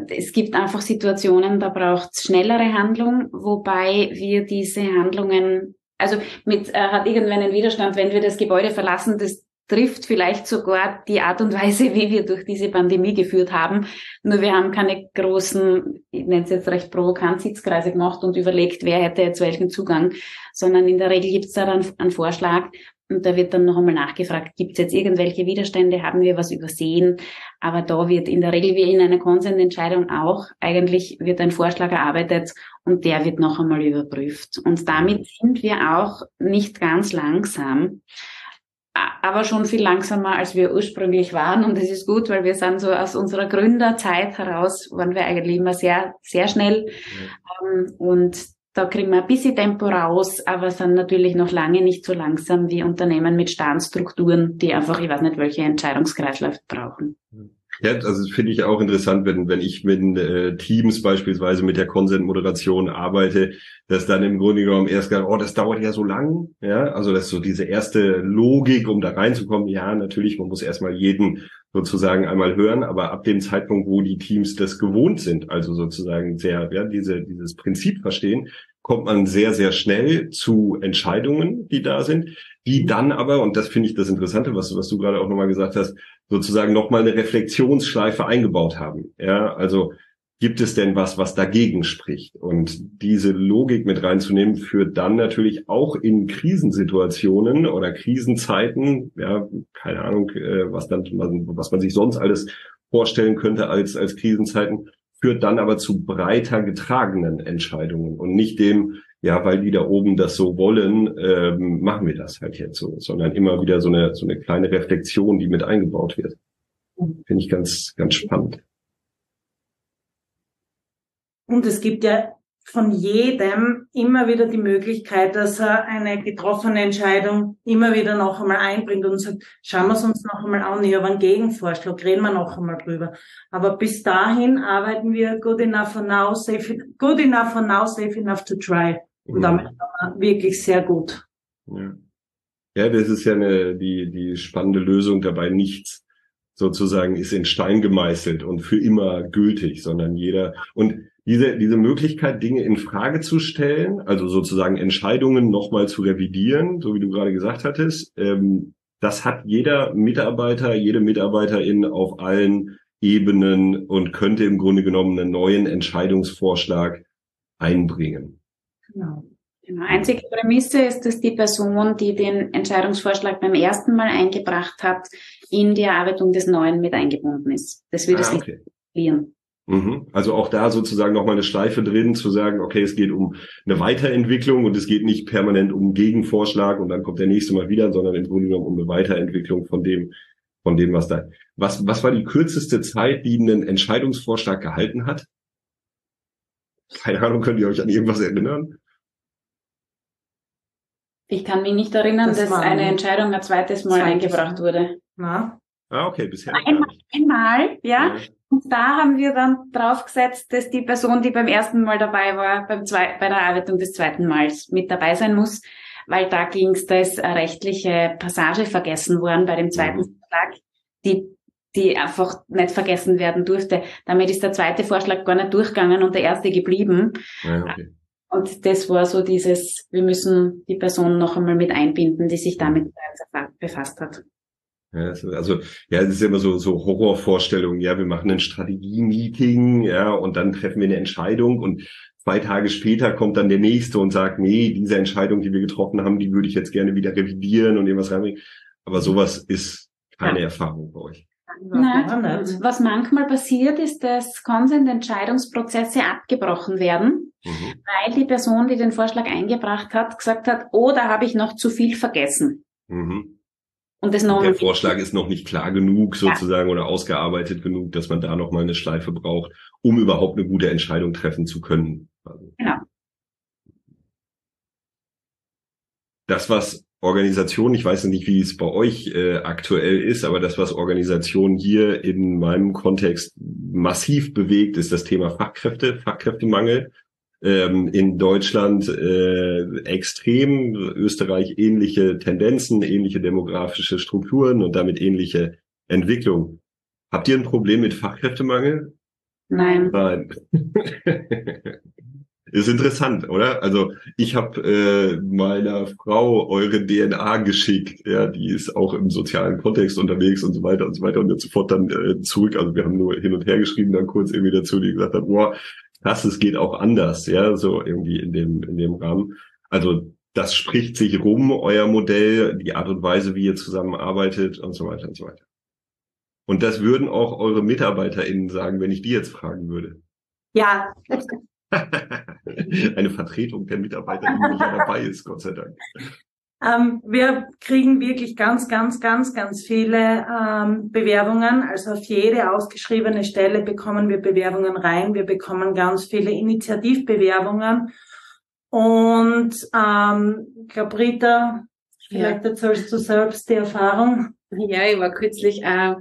es gibt einfach Situationen, da braucht es schnellere Handlung, wobei wir diese Handlungen, also mit äh, hat irgendwann einen Widerstand, wenn wir das Gebäude verlassen, das trifft vielleicht sogar die Art und Weise, wie wir durch diese Pandemie geführt haben. Nur wir haben keine großen, ich nenne es jetzt recht provokant, Sitzkreise gemacht und überlegt, wer hätte jetzt welchen Zugang, sondern in der Regel gibt es da dann einen Vorschlag, und da wird dann noch einmal nachgefragt, gibt es jetzt irgendwelche Widerstände, haben wir was übersehen? Aber da wird in der Regel wie in einer Konsensentscheidung auch, eigentlich wird ein Vorschlag erarbeitet und der wird noch einmal überprüft. Und damit sind wir auch nicht ganz langsam, aber schon viel langsamer, als wir ursprünglich waren. Und das ist gut, weil wir sind so aus unserer Gründerzeit heraus, waren wir eigentlich immer sehr, sehr schnell. Ja. Und da kriegen wir ein bisschen Tempo raus, aber sind natürlich noch lange nicht so langsam wie Unternehmen mit starren Strukturen, die einfach, ich weiß nicht, welche Entscheidungskreisläufe brauchen. Ja, also finde ich auch interessant, wenn, wenn ich mit äh, Teams beispielsweise mit der Consent-Moderation arbeite, dass dann im Grunde genommen erst gesagt, oh, das dauert ja so lang. Ja, also das ist so diese erste Logik, um da reinzukommen. Ja, natürlich, man muss erstmal jeden sozusagen einmal hören, aber ab dem Zeitpunkt, wo die Teams das gewohnt sind, also sozusagen sehr, ja, diese, dieses Prinzip verstehen, kommt man sehr, sehr schnell zu Entscheidungen, die da sind, die dann aber, und das finde ich das Interessante, was, was du gerade auch nochmal gesagt hast, sozusagen nochmal eine Reflexionsschleife eingebaut haben. Ja, also gibt es denn was, was dagegen spricht? Und diese Logik mit reinzunehmen, führt dann natürlich auch in Krisensituationen oder Krisenzeiten, ja, keine Ahnung, äh, was dann, was man sich sonst alles vorstellen könnte als, als Krisenzeiten, führt dann aber zu breiter getragenen Entscheidungen und nicht dem, ja, weil die da oben das so wollen, ähm, machen wir das halt jetzt so, sondern immer wieder so eine, so eine kleine Reflexion, die mit eingebaut wird. Finde ich ganz, ganz spannend. Und es gibt ja von jedem immer wieder die Möglichkeit, dass er eine getroffene Entscheidung immer wieder noch einmal einbringt und sagt, schauen wir es uns noch einmal an, ich habe einen Gegenvorschlag, reden wir noch einmal drüber. Aber bis dahin arbeiten wir good enough for now, safe, good enough for now, safe enough to try. Und mhm. damit wirklich sehr gut. Ja. ja, das ist ja eine, die, die spannende Lösung dabei. Nichts sozusagen ist in Stein gemeißelt und für immer gültig, sondern jeder, und diese, diese Möglichkeit, Dinge in Frage zu stellen, also sozusagen Entscheidungen nochmal zu revidieren, so wie du gerade gesagt hattest, ähm, das hat jeder Mitarbeiter, jede Mitarbeiterin auf allen Ebenen und könnte im Grunde genommen einen neuen Entscheidungsvorschlag einbringen. Genau. Genau. Einzige Prämisse ist, dass die Person, die den Entscheidungsvorschlag beim ersten Mal eingebracht hat, in die Erarbeitung des Neuen mit eingebunden ist. Das wird ah, es okay. nicht Mhm. Also auch da sozusagen nochmal eine Schleife drin, zu sagen, okay, es geht um eine Weiterentwicklung und es geht nicht permanent um Gegenvorschlag und dann kommt der nächste Mal wieder, sondern im Grunde genommen um eine Weiterentwicklung von dem, von dem, was da. Was, was war die kürzeste Zeit, die einen Entscheidungsvorschlag gehalten hat? Keine Ahnung, könnt ihr euch an irgendwas erinnern? Ich kann mich nicht erinnern, das dass eine Entscheidung ein zweites Mal eingebracht wurde. Na? Ah, okay, bisher. Einmal, einmal ja. Und da haben wir dann draufgesetzt, dass die Person, die beim ersten Mal dabei war, beim zwei, bei der Erarbeitung des zweiten Mals mit dabei sein muss, weil da ging es, da ist eine rechtliche Passage vergessen worden bei dem zweiten mhm. Vertrag, die die einfach nicht vergessen werden durfte. Damit ist der zweite Vorschlag gar nicht durchgegangen und der erste geblieben. Ja, okay. Und das war so dieses, wir müssen die Person noch einmal mit einbinden, die sich damit befasst hat. Ja, also, ja, es ist immer so, so Horrorvorstellungen. Ja, wir machen ein Strategie-Meeting, ja, und dann treffen wir eine Entscheidung und zwei Tage später kommt dann der nächste und sagt, nee, diese Entscheidung, die wir getroffen haben, die würde ich jetzt gerne wieder revidieren und irgendwas reinbringen. Aber sowas ist keine ja. Erfahrung bei euch. Nein, was manchmal passiert, ist, dass Konsensentscheidungsprozesse abgebrochen werden, mhm. weil die Person, die den Vorschlag eingebracht hat, gesagt hat, oh, da habe ich noch zu viel vergessen. Mhm. Und das noch der Vorschlag ist noch nicht klar genug sozusagen ja. oder ausgearbeitet genug, dass man da noch mal eine Schleife braucht, um überhaupt eine gute Entscheidung treffen zu können. Genau. Das, was Organisation, ich weiß nicht, wie es bei euch äh, aktuell ist, aber das, was Organisation hier in meinem Kontext massiv bewegt, ist das Thema Fachkräfte, Fachkräftemangel ähm, in Deutschland äh, extrem, Österreich ähnliche Tendenzen, ähnliche demografische Strukturen und damit ähnliche Entwicklung. Habt ihr ein Problem mit Fachkräftemangel? Nein. Nein. Ist interessant, oder? Also ich habe äh, meiner Frau eure DNA geschickt, ja, die ist auch im sozialen Kontext unterwegs und so weiter und so weiter und jetzt sofort dann äh, zurück. Also wir haben nur hin und her geschrieben, dann kurz irgendwie dazu, die gesagt hat, boah, krass, es geht auch anders, ja, so irgendwie in dem, in dem Rahmen. Also das spricht sich rum, euer Modell, die Art und Weise, wie ihr zusammenarbeitet und so weiter und so weiter. Und das würden auch eure MitarbeiterInnen sagen, wenn ich die jetzt fragen würde. Ja. Eine Vertretung der MitarbeiterInnen, die dabei ist, Gott sei Dank. Ähm, wir kriegen wirklich ganz, ganz, ganz, ganz viele ähm, Bewerbungen. Also auf jede ausgeschriebene Stelle bekommen wir Bewerbungen rein. Wir bekommen ganz viele Initiativbewerbungen. Und ähm, ich glaube, Rita, vielleicht ja. erzählst du selbst die Erfahrung. Ja, ich war kürzlich äh,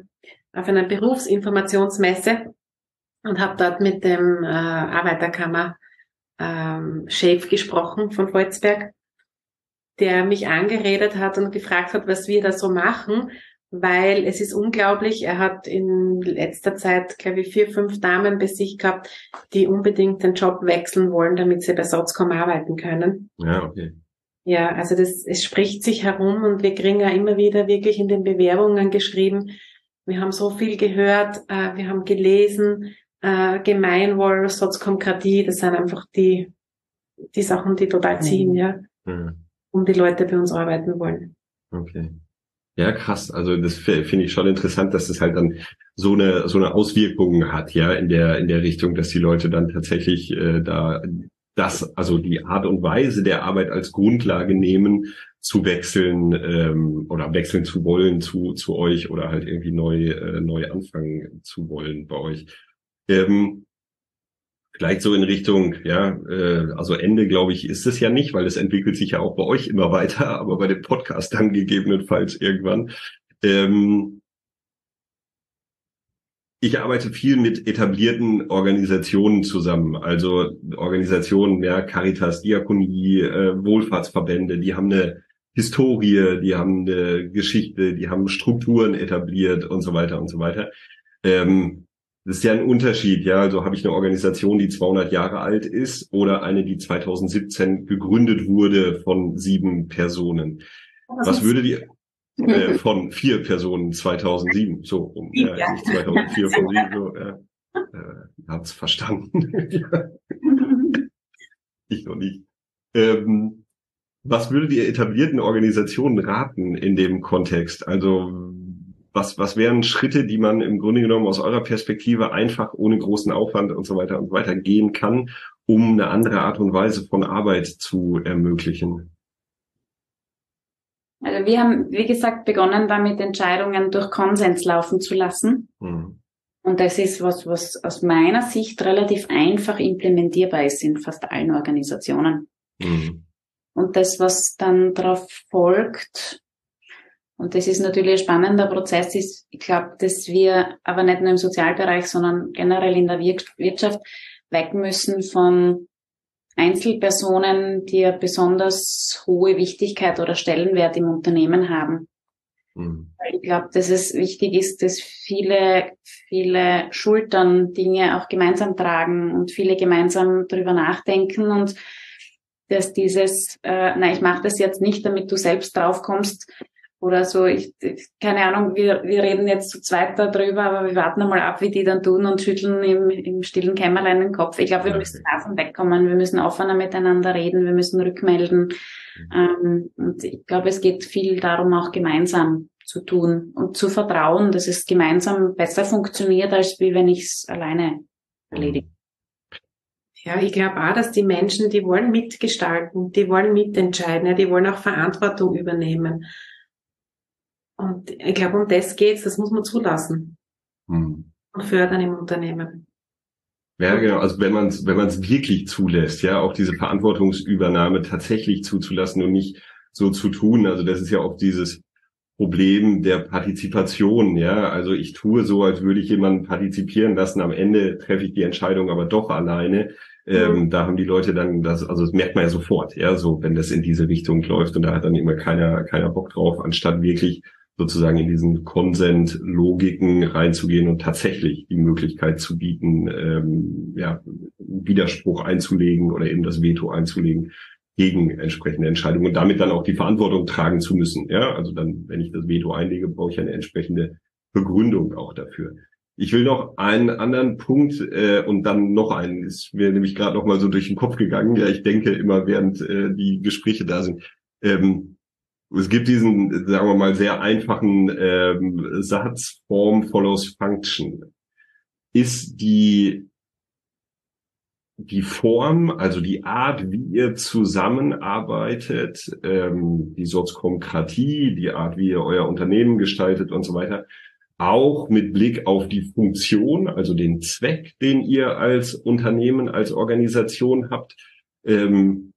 auf einer Berufsinformationsmesse und habe dort mit dem äh, Arbeiterkammer ähm, Chef gesprochen von Volzberg der mich angeredet hat und gefragt hat, was wir da so machen, weil es ist unglaublich. Er hat in letzter Zeit, glaube ich, vier, fünf Damen bei sich gehabt, die unbedingt den Job wechseln wollen, damit sie bei Sotzcom arbeiten können. Ja, okay. Ja, also das, es spricht sich herum und wir kriegen ja immer wieder wirklich in den Bewerbungen geschrieben, wir haben so viel gehört, äh, wir haben gelesen, äh, Gemeinwohl, Soziokratie, das sind einfach die, die Sachen, die total ziehen, mhm. ja. Mhm um die Leute bei uns arbeiten wollen. Okay. Ja, krass. Also das finde ich schon interessant, dass das halt dann so eine so eine Auswirkung hat, ja, in der in der Richtung, dass die Leute dann tatsächlich äh, da das, also die Art und Weise der Arbeit als Grundlage nehmen, zu wechseln ähm, oder wechseln zu wollen zu zu euch oder halt irgendwie neu äh, neu anfangen zu wollen bei euch. Ähm, Vielleicht so in Richtung, ja, äh, also Ende, glaube ich, ist es ja nicht, weil es entwickelt sich ja auch bei euch immer weiter, aber bei dem Podcast dann gegebenenfalls irgendwann. Ähm, ich arbeite viel mit etablierten Organisationen zusammen, also Organisationen, ja, Caritas, Diakonie, äh, Wohlfahrtsverbände, die haben eine Historie, die haben eine Geschichte, die haben Strukturen etabliert und so weiter und so weiter. Ähm, das ist ja ein Unterschied, ja. Also habe ich eine Organisation, die 200 Jahre alt ist oder eine, die 2017 gegründet wurde von sieben Personen. Was, Was würde die äh, von vier Personen 2007 so um ja, ja. nicht 2004 von sieben so ja, äh, hab's verstanden. ich noch nicht. Ähm, was würdet ihr etablierten Organisationen raten in dem Kontext? Also was, was wären Schritte, die man im Grunde genommen aus eurer Perspektive einfach ohne großen Aufwand und so weiter und so weiter gehen kann, um eine andere Art und Weise von Arbeit zu ermöglichen? Also wir haben, wie gesagt, begonnen damit, Entscheidungen durch Konsens laufen zu lassen. Mhm. Und das ist was, was aus meiner Sicht relativ einfach implementierbar ist in fast allen Organisationen. Mhm. Und das, was dann darauf folgt, und das ist natürlich ein spannender Prozess. Ist, ich glaube, dass wir aber nicht nur im Sozialbereich, sondern generell in der Wirtschaft weg müssen von Einzelpersonen, die eine besonders hohe Wichtigkeit oder Stellenwert im Unternehmen haben. Mhm. Ich glaube, dass es wichtig ist, dass viele, viele Schultern Dinge auch gemeinsam tragen und viele gemeinsam darüber nachdenken und dass dieses, äh, na, ich mache das jetzt nicht, damit du selbst draufkommst, oder so. Ich, keine Ahnung, wir, wir reden jetzt zu zweit darüber, aber wir warten einmal ab, wie die dann tun und schütteln im, im stillen Kämmerlein den Kopf. Ich glaube, wir okay. müssen davon wegkommen. Wir müssen offener miteinander reden. Wir müssen rückmelden. Mhm. Ähm, und ich glaube, es geht viel darum, auch gemeinsam zu tun und zu vertrauen, dass es gemeinsam besser funktioniert, als wie wenn ich es alleine erledige. Ja, ich glaube auch, dass die Menschen, die wollen mitgestalten, die wollen mitentscheiden, ja, die wollen auch Verantwortung übernehmen. Und ich glaube, um das geht's, das muss man zulassen hm. und fördern im Unternehmen. Ja, genau. Also wenn man es wenn man es wirklich zulässt, ja, auch diese Verantwortungsübernahme tatsächlich zuzulassen und nicht so zu tun. Also das ist ja auch dieses Problem der Partizipation, ja. Also ich tue so, als würde ich jemanden partizipieren lassen. Am Ende treffe ich die Entscheidung aber doch alleine. Ähm, mhm. Da haben die Leute dann das, also das merkt man ja sofort, ja, so wenn das in diese Richtung läuft und da hat dann immer keiner, keiner Bock drauf, anstatt wirklich sozusagen in diesen Konsent-Logiken reinzugehen und tatsächlich die Möglichkeit zu bieten, ähm, ja, Widerspruch einzulegen oder eben das Veto einzulegen gegen entsprechende Entscheidungen und damit dann auch die Verantwortung tragen zu müssen. Ja, also dann, wenn ich das Veto einlege, brauche ich eine entsprechende Begründung auch dafür. Ich will noch einen anderen Punkt äh, und dann noch einen, ist mir nämlich gerade noch mal so durch den Kopf gegangen. Ja, ich denke immer, während äh, die Gespräche da sind. Ähm, es gibt diesen, sagen wir mal, sehr einfachen ähm, Satz, Form follows Function. Ist die die Form, also die Art, wie ihr zusammenarbeitet, ähm, die Soziokratie, die Art, wie ihr euer Unternehmen gestaltet und so weiter, auch mit Blick auf die Funktion, also den Zweck, den ihr als Unternehmen, als Organisation habt, ähm,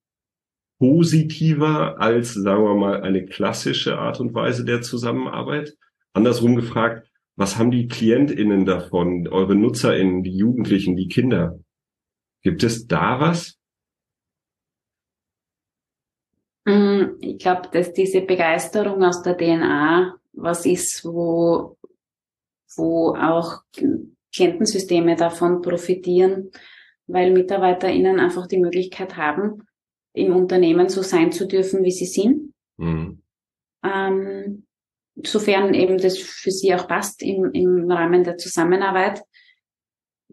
positiver als, sagen wir mal, eine klassische Art und Weise der Zusammenarbeit? Andersrum gefragt, was haben die KlientInnen davon, eure NutzerInnen, die Jugendlichen, die Kinder? Gibt es da was? Mm, ich glaube, dass diese Begeisterung aus der DNA was ist, wo, wo auch Klientensysteme davon profitieren, weil MitarbeiterInnen einfach die Möglichkeit haben, im Unternehmen so sein zu dürfen, wie sie sind. Mhm. Ähm, sofern eben das für sie auch passt im, im Rahmen der Zusammenarbeit.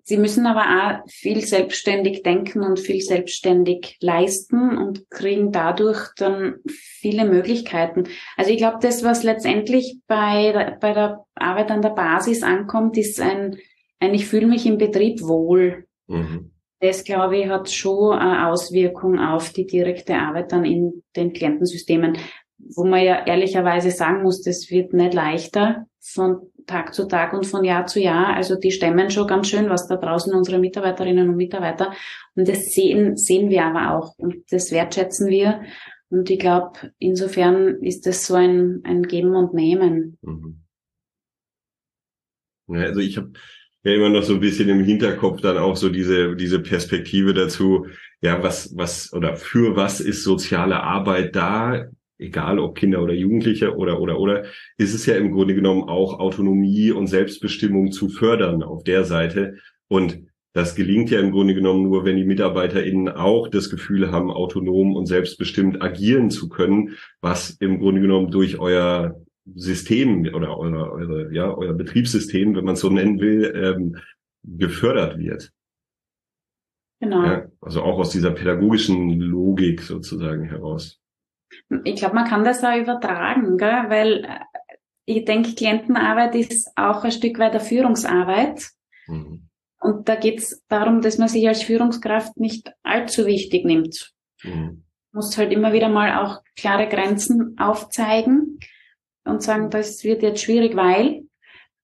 Sie müssen aber auch viel selbstständig denken und viel selbstständig leisten und kriegen dadurch dann viele Möglichkeiten. Also ich glaube, das, was letztendlich bei, bei der Arbeit an der Basis ankommt, ist ein, ein ich fühle mich im Betrieb wohl. Mhm. Das, glaube ich, hat schon eine Auswirkung auf die direkte Arbeit dann in den Klientensystemen, wo man ja ehrlicherweise sagen muss, das wird nicht leichter von Tag zu Tag und von Jahr zu Jahr. Also die stemmen schon ganz schön, was da draußen unsere Mitarbeiterinnen und Mitarbeiter. Und das sehen, sehen wir aber auch. Und das wertschätzen wir. Und ich glaube, insofern ist das so ein, ein Geben und Nehmen. Mhm. Ja, also ich habe ja immer noch so ein bisschen im Hinterkopf dann auch so diese, diese Perspektive dazu, ja, was, was oder für was ist soziale Arbeit da? egal ob Kinder oder Jugendliche oder oder oder, ist es ja im Grunde genommen auch Autonomie und Selbstbestimmung zu fördern auf der Seite. Und das gelingt ja im Grunde genommen nur, wenn die MitarbeiterInnen auch das Gefühl haben, autonom und selbstbestimmt agieren zu können, was im Grunde genommen durch euer System oder eure, eure, ja, euer Betriebssystem, wenn man es so nennen will, ähm, gefördert wird. Genau. Ja, also auch aus dieser pädagogischen Logik sozusagen heraus. Ich glaube, man kann das auch übertragen, gell? weil äh, ich denke, Klientenarbeit ist auch ein Stück weit der Führungsarbeit. Mhm. Und da geht es darum, dass man sich als Führungskraft nicht allzu wichtig nimmt. Mhm. Muss halt immer wieder mal auch klare Grenzen aufzeigen und sagen, das wird jetzt schwierig, weil.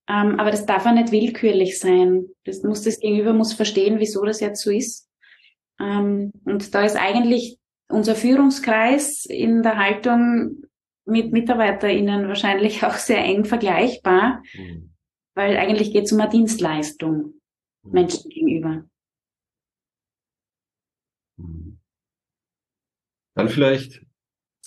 Ähm, aber das darf auch nicht willkürlich sein. Das muss das Gegenüber muss verstehen, wieso das jetzt so ist. Ähm, und da ist eigentlich unser Führungskreis in der Haltung mit MitarbeiterInnen wahrscheinlich auch sehr eng vergleichbar, mhm. weil eigentlich geht es um eine Dienstleistung mhm. Menschen gegenüber. Mhm. Dann vielleicht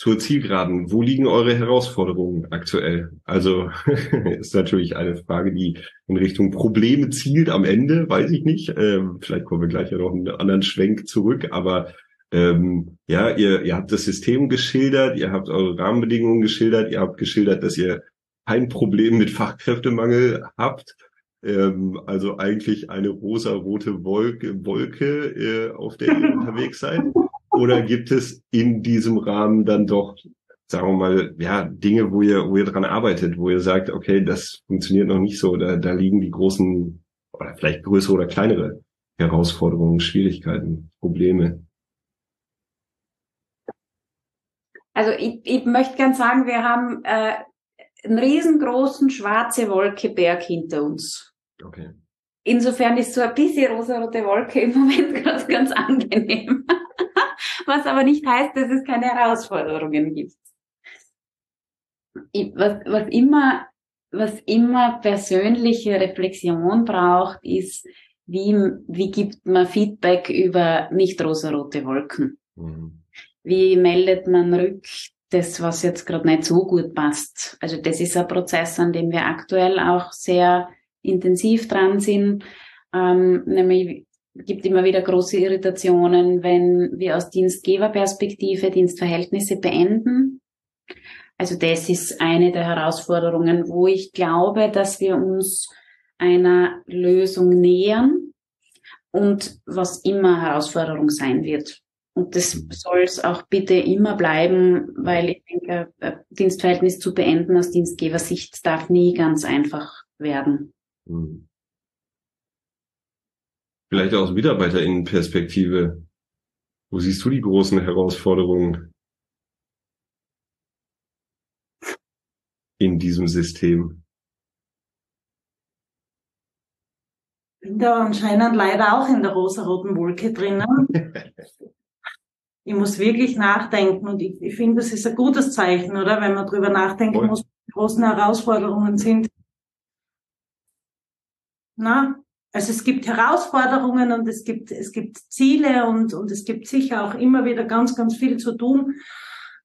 zur Zielgeraden. Wo liegen eure Herausforderungen aktuell? Also ist natürlich eine Frage, die in Richtung Probleme zielt am Ende, weiß ich nicht. Ähm, vielleicht kommen wir gleich ja noch einen anderen Schwenk zurück, aber ähm, ja, ihr, ihr habt das System geschildert, ihr habt eure Rahmenbedingungen geschildert, ihr habt geschildert, dass ihr kein Problem mit Fachkräftemangel habt. Ähm, also eigentlich eine rosa-rote Wolke, Wolke äh, auf der ihr unterwegs seid. Oder gibt es in diesem Rahmen dann doch sagen wir mal, ja, Dinge, wo ihr, wo ihr dran arbeitet, wo ihr sagt, okay, das funktioniert noch nicht so, da, da liegen die großen oder vielleicht größere oder kleinere Herausforderungen, Schwierigkeiten, Probleme? Also ich, ich möchte gern sagen, wir haben äh, einen riesengroßen schwarze Wolkeberg hinter uns. Okay. Insofern ist so ein bisschen rosarote Wolke im Moment gerade ganz angenehm. Was aber nicht heißt, dass es keine Herausforderungen gibt. Was, was immer, was immer persönliche Reflexion braucht, ist, wie, wie gibt man Feedback über nicht rosarote Wolken? Mhm. Wie meldet man rück das, was jetzt gerade nicht so gut passt? Also das ist ein Prozess, an dem wir aktuell auch sehr intensiv dran sind. Ähm, nämlich gibt immer wieder große Irritationen, wenn wir aus Dienstgeberperspektive Dienstverhältnisse beenden. Also das ist eine der Herausforderungen, wo ich glaube, dass wir uns einer Lösung nähern und was immer Herausforderung sein wird. Und das soll es auch bitte immer bleiben, weil ich denke, Dienstverhältnis zu beenden aus Dienstgebersicht darf nie ganz einfach werden. Hm. Vielleicht aus Mitarbeiterinnenperspektive. Wo siehst du die großen Herausforderungen in diesem System? Bin da anscheinend leider auch in der rosaroten Wolke drinnen. ich muss wirklich nachdenken und ich, ich finde, das ist ein gutes Zeichen, oder? Wenn man drüber nachdenken Voll. muss, die großen Herausforderungen sind. Na, also es gibt Herausforderungen und es gibt, es gibt Ziele und, und es gibt sicher auch immer wieder ganz, ganz viel zu tun.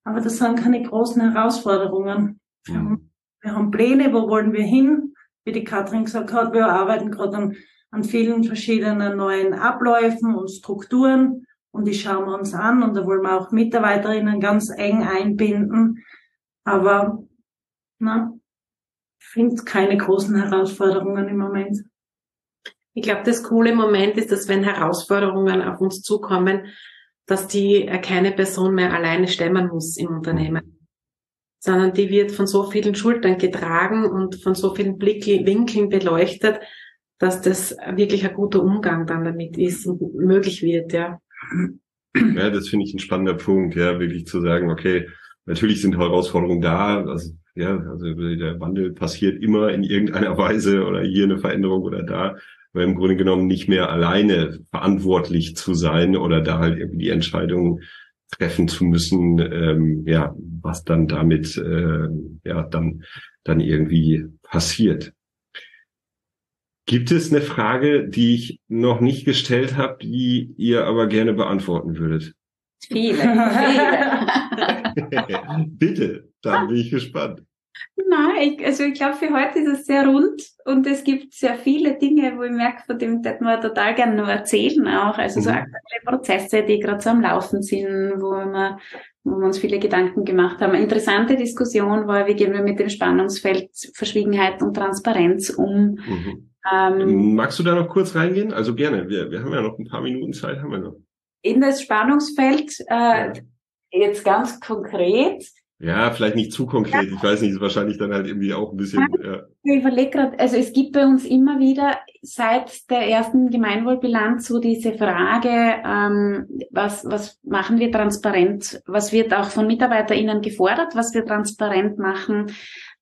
Aber das sind keine großen Herausforderungen. Wir, mhm. haben, wir haben Pläne, wo wollen wir hin? Wie die Katrin gesagt hat, wir arbeiten gerade an, an vielen verschiedenen neuen Abläufen und Strukturen und die schauen wir uns an und da wollen wir auch Mitarbeiterinnen ganz eng einbinden. Aber na, ich finde keine großen Herausforderungen im Moment. Ich glaube, das coole Moment ist, dass wenn Herausforderungen auf uns zukommen, dass die äh, keine Person mehr alleine stemmen muss im Unternehmen, sondern die wird von so vielen Schultern getragen und von so vielen Blickwinkeln beleuchtet, dass das wirklich ein guter Umgang dann damit ist und möglich wird, ja. Ja, das finde ich ein spannender Punkt, ja, wirklich zu sagen, okay, natürlich sind Herausforderungen da, also, ja, also der Wandel passiert immer in irgendeiner Weise oder hier eine Veränderung oder da im Grunde genommen nicht mehr alleine verantwortlich zu sein oder da halt irgendwie die Entscheidung treffen zu müssen, ähm, ja, was dann damit äh, ja dann dann irgendwie passiert. Gibt es eine Frage, die ich noch nicht gestellt habe, die ihr aber gerne beantworten würdet? Viele, viele. Bitte, dann bin ich gespannt. Nein, ich, also ich glaube, für heute ist es sehr rund und es gibt sehr viele Dinge, wo ich merke, von dem hätten wir total gerne noch erzählen auch. Also mhm. so aktuelle Prozesse, die gerade so am Laufen sind, wo wir, wo wir uns viele Gedanken gemacht haben. Eine interessante Diskussion war, wie gehen wir mit dem Spannungsfeld Verschwiegenheit und Transparenz um. Mhm. Ähm, Magst du da noch kurz reingehen? Also gerne, wir, wir haben ja noch ein paar Minuten Zeit, haben wir noch. In das Spannungsfeld, äh, ja. jetzt ganz konkret, ja, vielleicht nicht zu konkret. Ich weiß nicht, ist wahrscheinlich dann halt irgendwie auch ein bisschen. Ja. Ich überlege gerade, also es gibt bei uns immer wieder seit der ersten Gemeinwohlbilanz so diese Frage, ähm, was, was machen wir transparent? Was wird auch von MitarbeiterInnen gefordert, was wir transparent machen?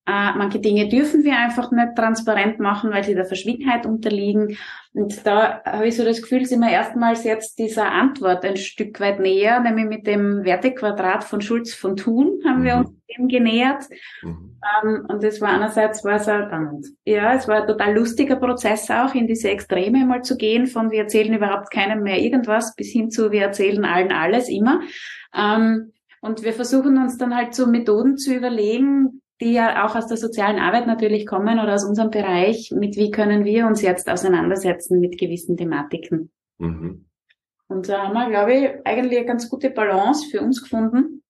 Äh, manche Dinge dürfen wir einfach nicht transparent machen, weil sie der Verschwiegenheit unterliegen. Und da habe ich so das Gefühl, sind wir erstmals jetzt dieser Antwort ein Stück weit näher, nämlich mit dem Wertequadrat von Schulz von Thun haben mhm. wir uns dem genähert. Mhm. Ähm, und das war einerseits war es ein, ja, es war ein total lustiger Prozess auch, in diese Extreme mal zu gehen, von wir erzählen überhaupt keinem mehr irgendwas bis hin zu wir erzählen allen alles immer. Ähm, und wir versuchen uns dann halt so Methoden zu überlegen, die ja auch aus der sozialen Arbeit natürlich kommen oder aus unserem Bereich, mit wie können wir uns jetzt auseinandersetzen mit gewissen Thematiken. Mhm. Und da haben wir, glaube ich, eigentlich eine ganz gute Balance für uns gefunden.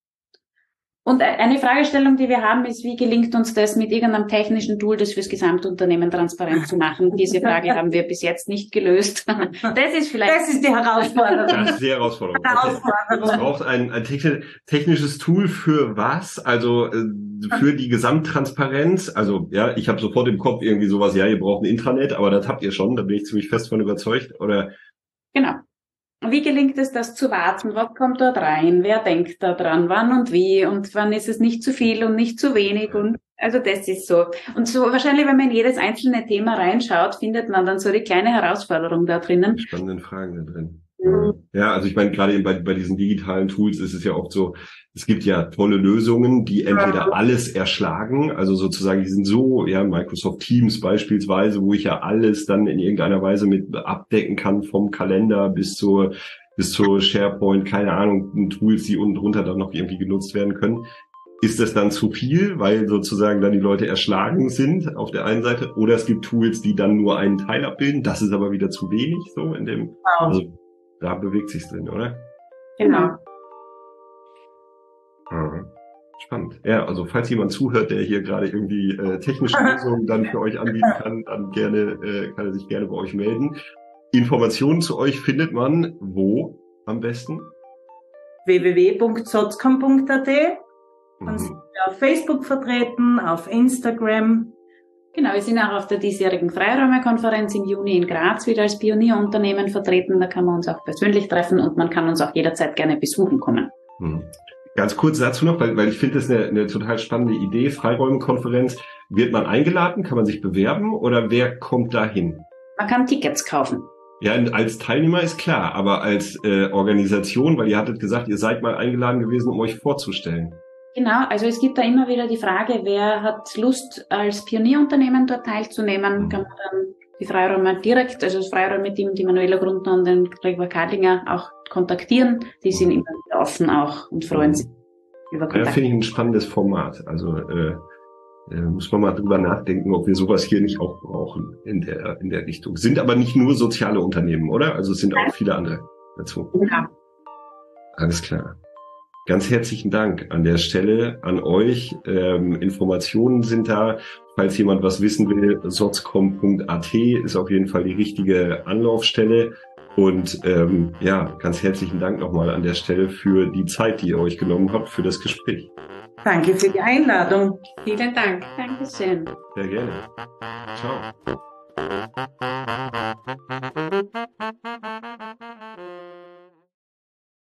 Und eine Fragestellung, die wir haben, ist, wie gelingt uns das mit irgendeinem technischen Tool, das fürs Gesamtunternehmen transparent zu machen? Diese Frage haben wir bis jetzt nicht gelöst. Das ist vielleicht. Das ist die Herausforderung. Das ist die Herausforderung. Herausforderung. Es braucht ein, ein technisches Tool für was? Also äh, für die Gesamttransparenz. Also ja, ich habe sofort im Kopf irgendwie sowas, ja, ihr braucht ein Intranet, aber das habt ihr schon, da bin ich ziemlich fest von überzeugt. Oder Genau. Wie gelingt es, das zu warten? Was kommt dort rein? Wer denkt da dran? Wann und wie? Und wann ist es nicht zu viel und nicht zu wenig? Und also das ist so. Und so wahrscheinlich, wenn man in jedes einzelne Thema reinschaut, findet man dann so die kleine Herausforderung da drinnen. Spannende Fragen da drin. Ja, also ich meine, gerade bei, bei diesen digitalen Tools ist es ja oft so, es gibt ja tolle Lösungen, die entweder alles erschlagen, also sozusagen, die sind so, ja, Microsoft Teams beispielsweise, wo ich ja alles dann in irgendeiner Weise mit abdecken kann, vom Kalender bis zur bis zur SharePoint, keine Ahnung, Tools, die unten drunter dann noch irgendwie genutzt werden können. Ist das dann zu viel, weil sozusagen dann die Leute erschlagen sind auf der einen Seite? Oder es gibt Tools, die dann nur einen Teil abbilden. Das ist aber wieder zu wenig, so in dem. Genau. Also da bewegt sich drin, oder? Genau. Aha. Spannend. Ja, also falls jemand zuhört, der hier gerade irgendwie äh, technische Lösungen dann für euch anbieten kann, dann gerne äh, kann er sich gerne bei euch melden. Informationen zu euch findet man wo am besten? www.sotzcom.at. Mhm. sind wir auf Facebook vertreten, auf Instagram. Genau, wir sind auch auf der diesjährigen Freiräumekonferenz im Juni in Graz wieder als Pionierunternehmen vertreten. Da kann man uns auch persönlich treffen und man kann uns auch jederzeit gerne besuchen kommen. Hm. Ganz kurz dazu noch, weil, weil ich finde das eine, eine total spannende Idee. Freiräumekonferenz. Wird man eingeladen? Kann man sich bewerben? Oder wer kommt da hin? Man kann Tickets kaufen. Ja, als Teilnehmer ist klar, aber als äh, Organisation, weil ihr hattet gesagt, ihr seid mal eingeladen gewesen, um euch vorzustellen. Genau, also es gibt da immer wieder die Frage, wer hat Lust, als Pionierunternehmen dort teilzunehmen, mhm. kann man dann die Freiräume direkt, also das Freiräume-Team, die Manuela Grundner und den Gregor Kadlinger auch kontaktieren. Die sind mhm. immer wieder offen auch und freuen sich über Kontakt. Ja, finde ich ein spannendes Format. Also äh, äh, muss man mal drüber nachdenken, ob wir sowas hier nicht auch brauchen in der in der Richtung. Sind aber nicht nur soziale Unternehmen, oder? Also es sind auch viele andere dazu. Ja. Alles klar. Ganz herzlichen Dank an der Stelle an euch. Ähm, Informationen sind da. Falls jemand was wissen will, sotzcom.at ist auf jeden Fall die richtige Anlaufstelle. Und ähm, ja, ganz herzlichen Dank nochmal an der Stelle für die Zeit, die ihr euch genommen habt für das Gespräch. Danke für die Einladung. Vielen Dank. Dankeschön. Sehr gerne. Ciao.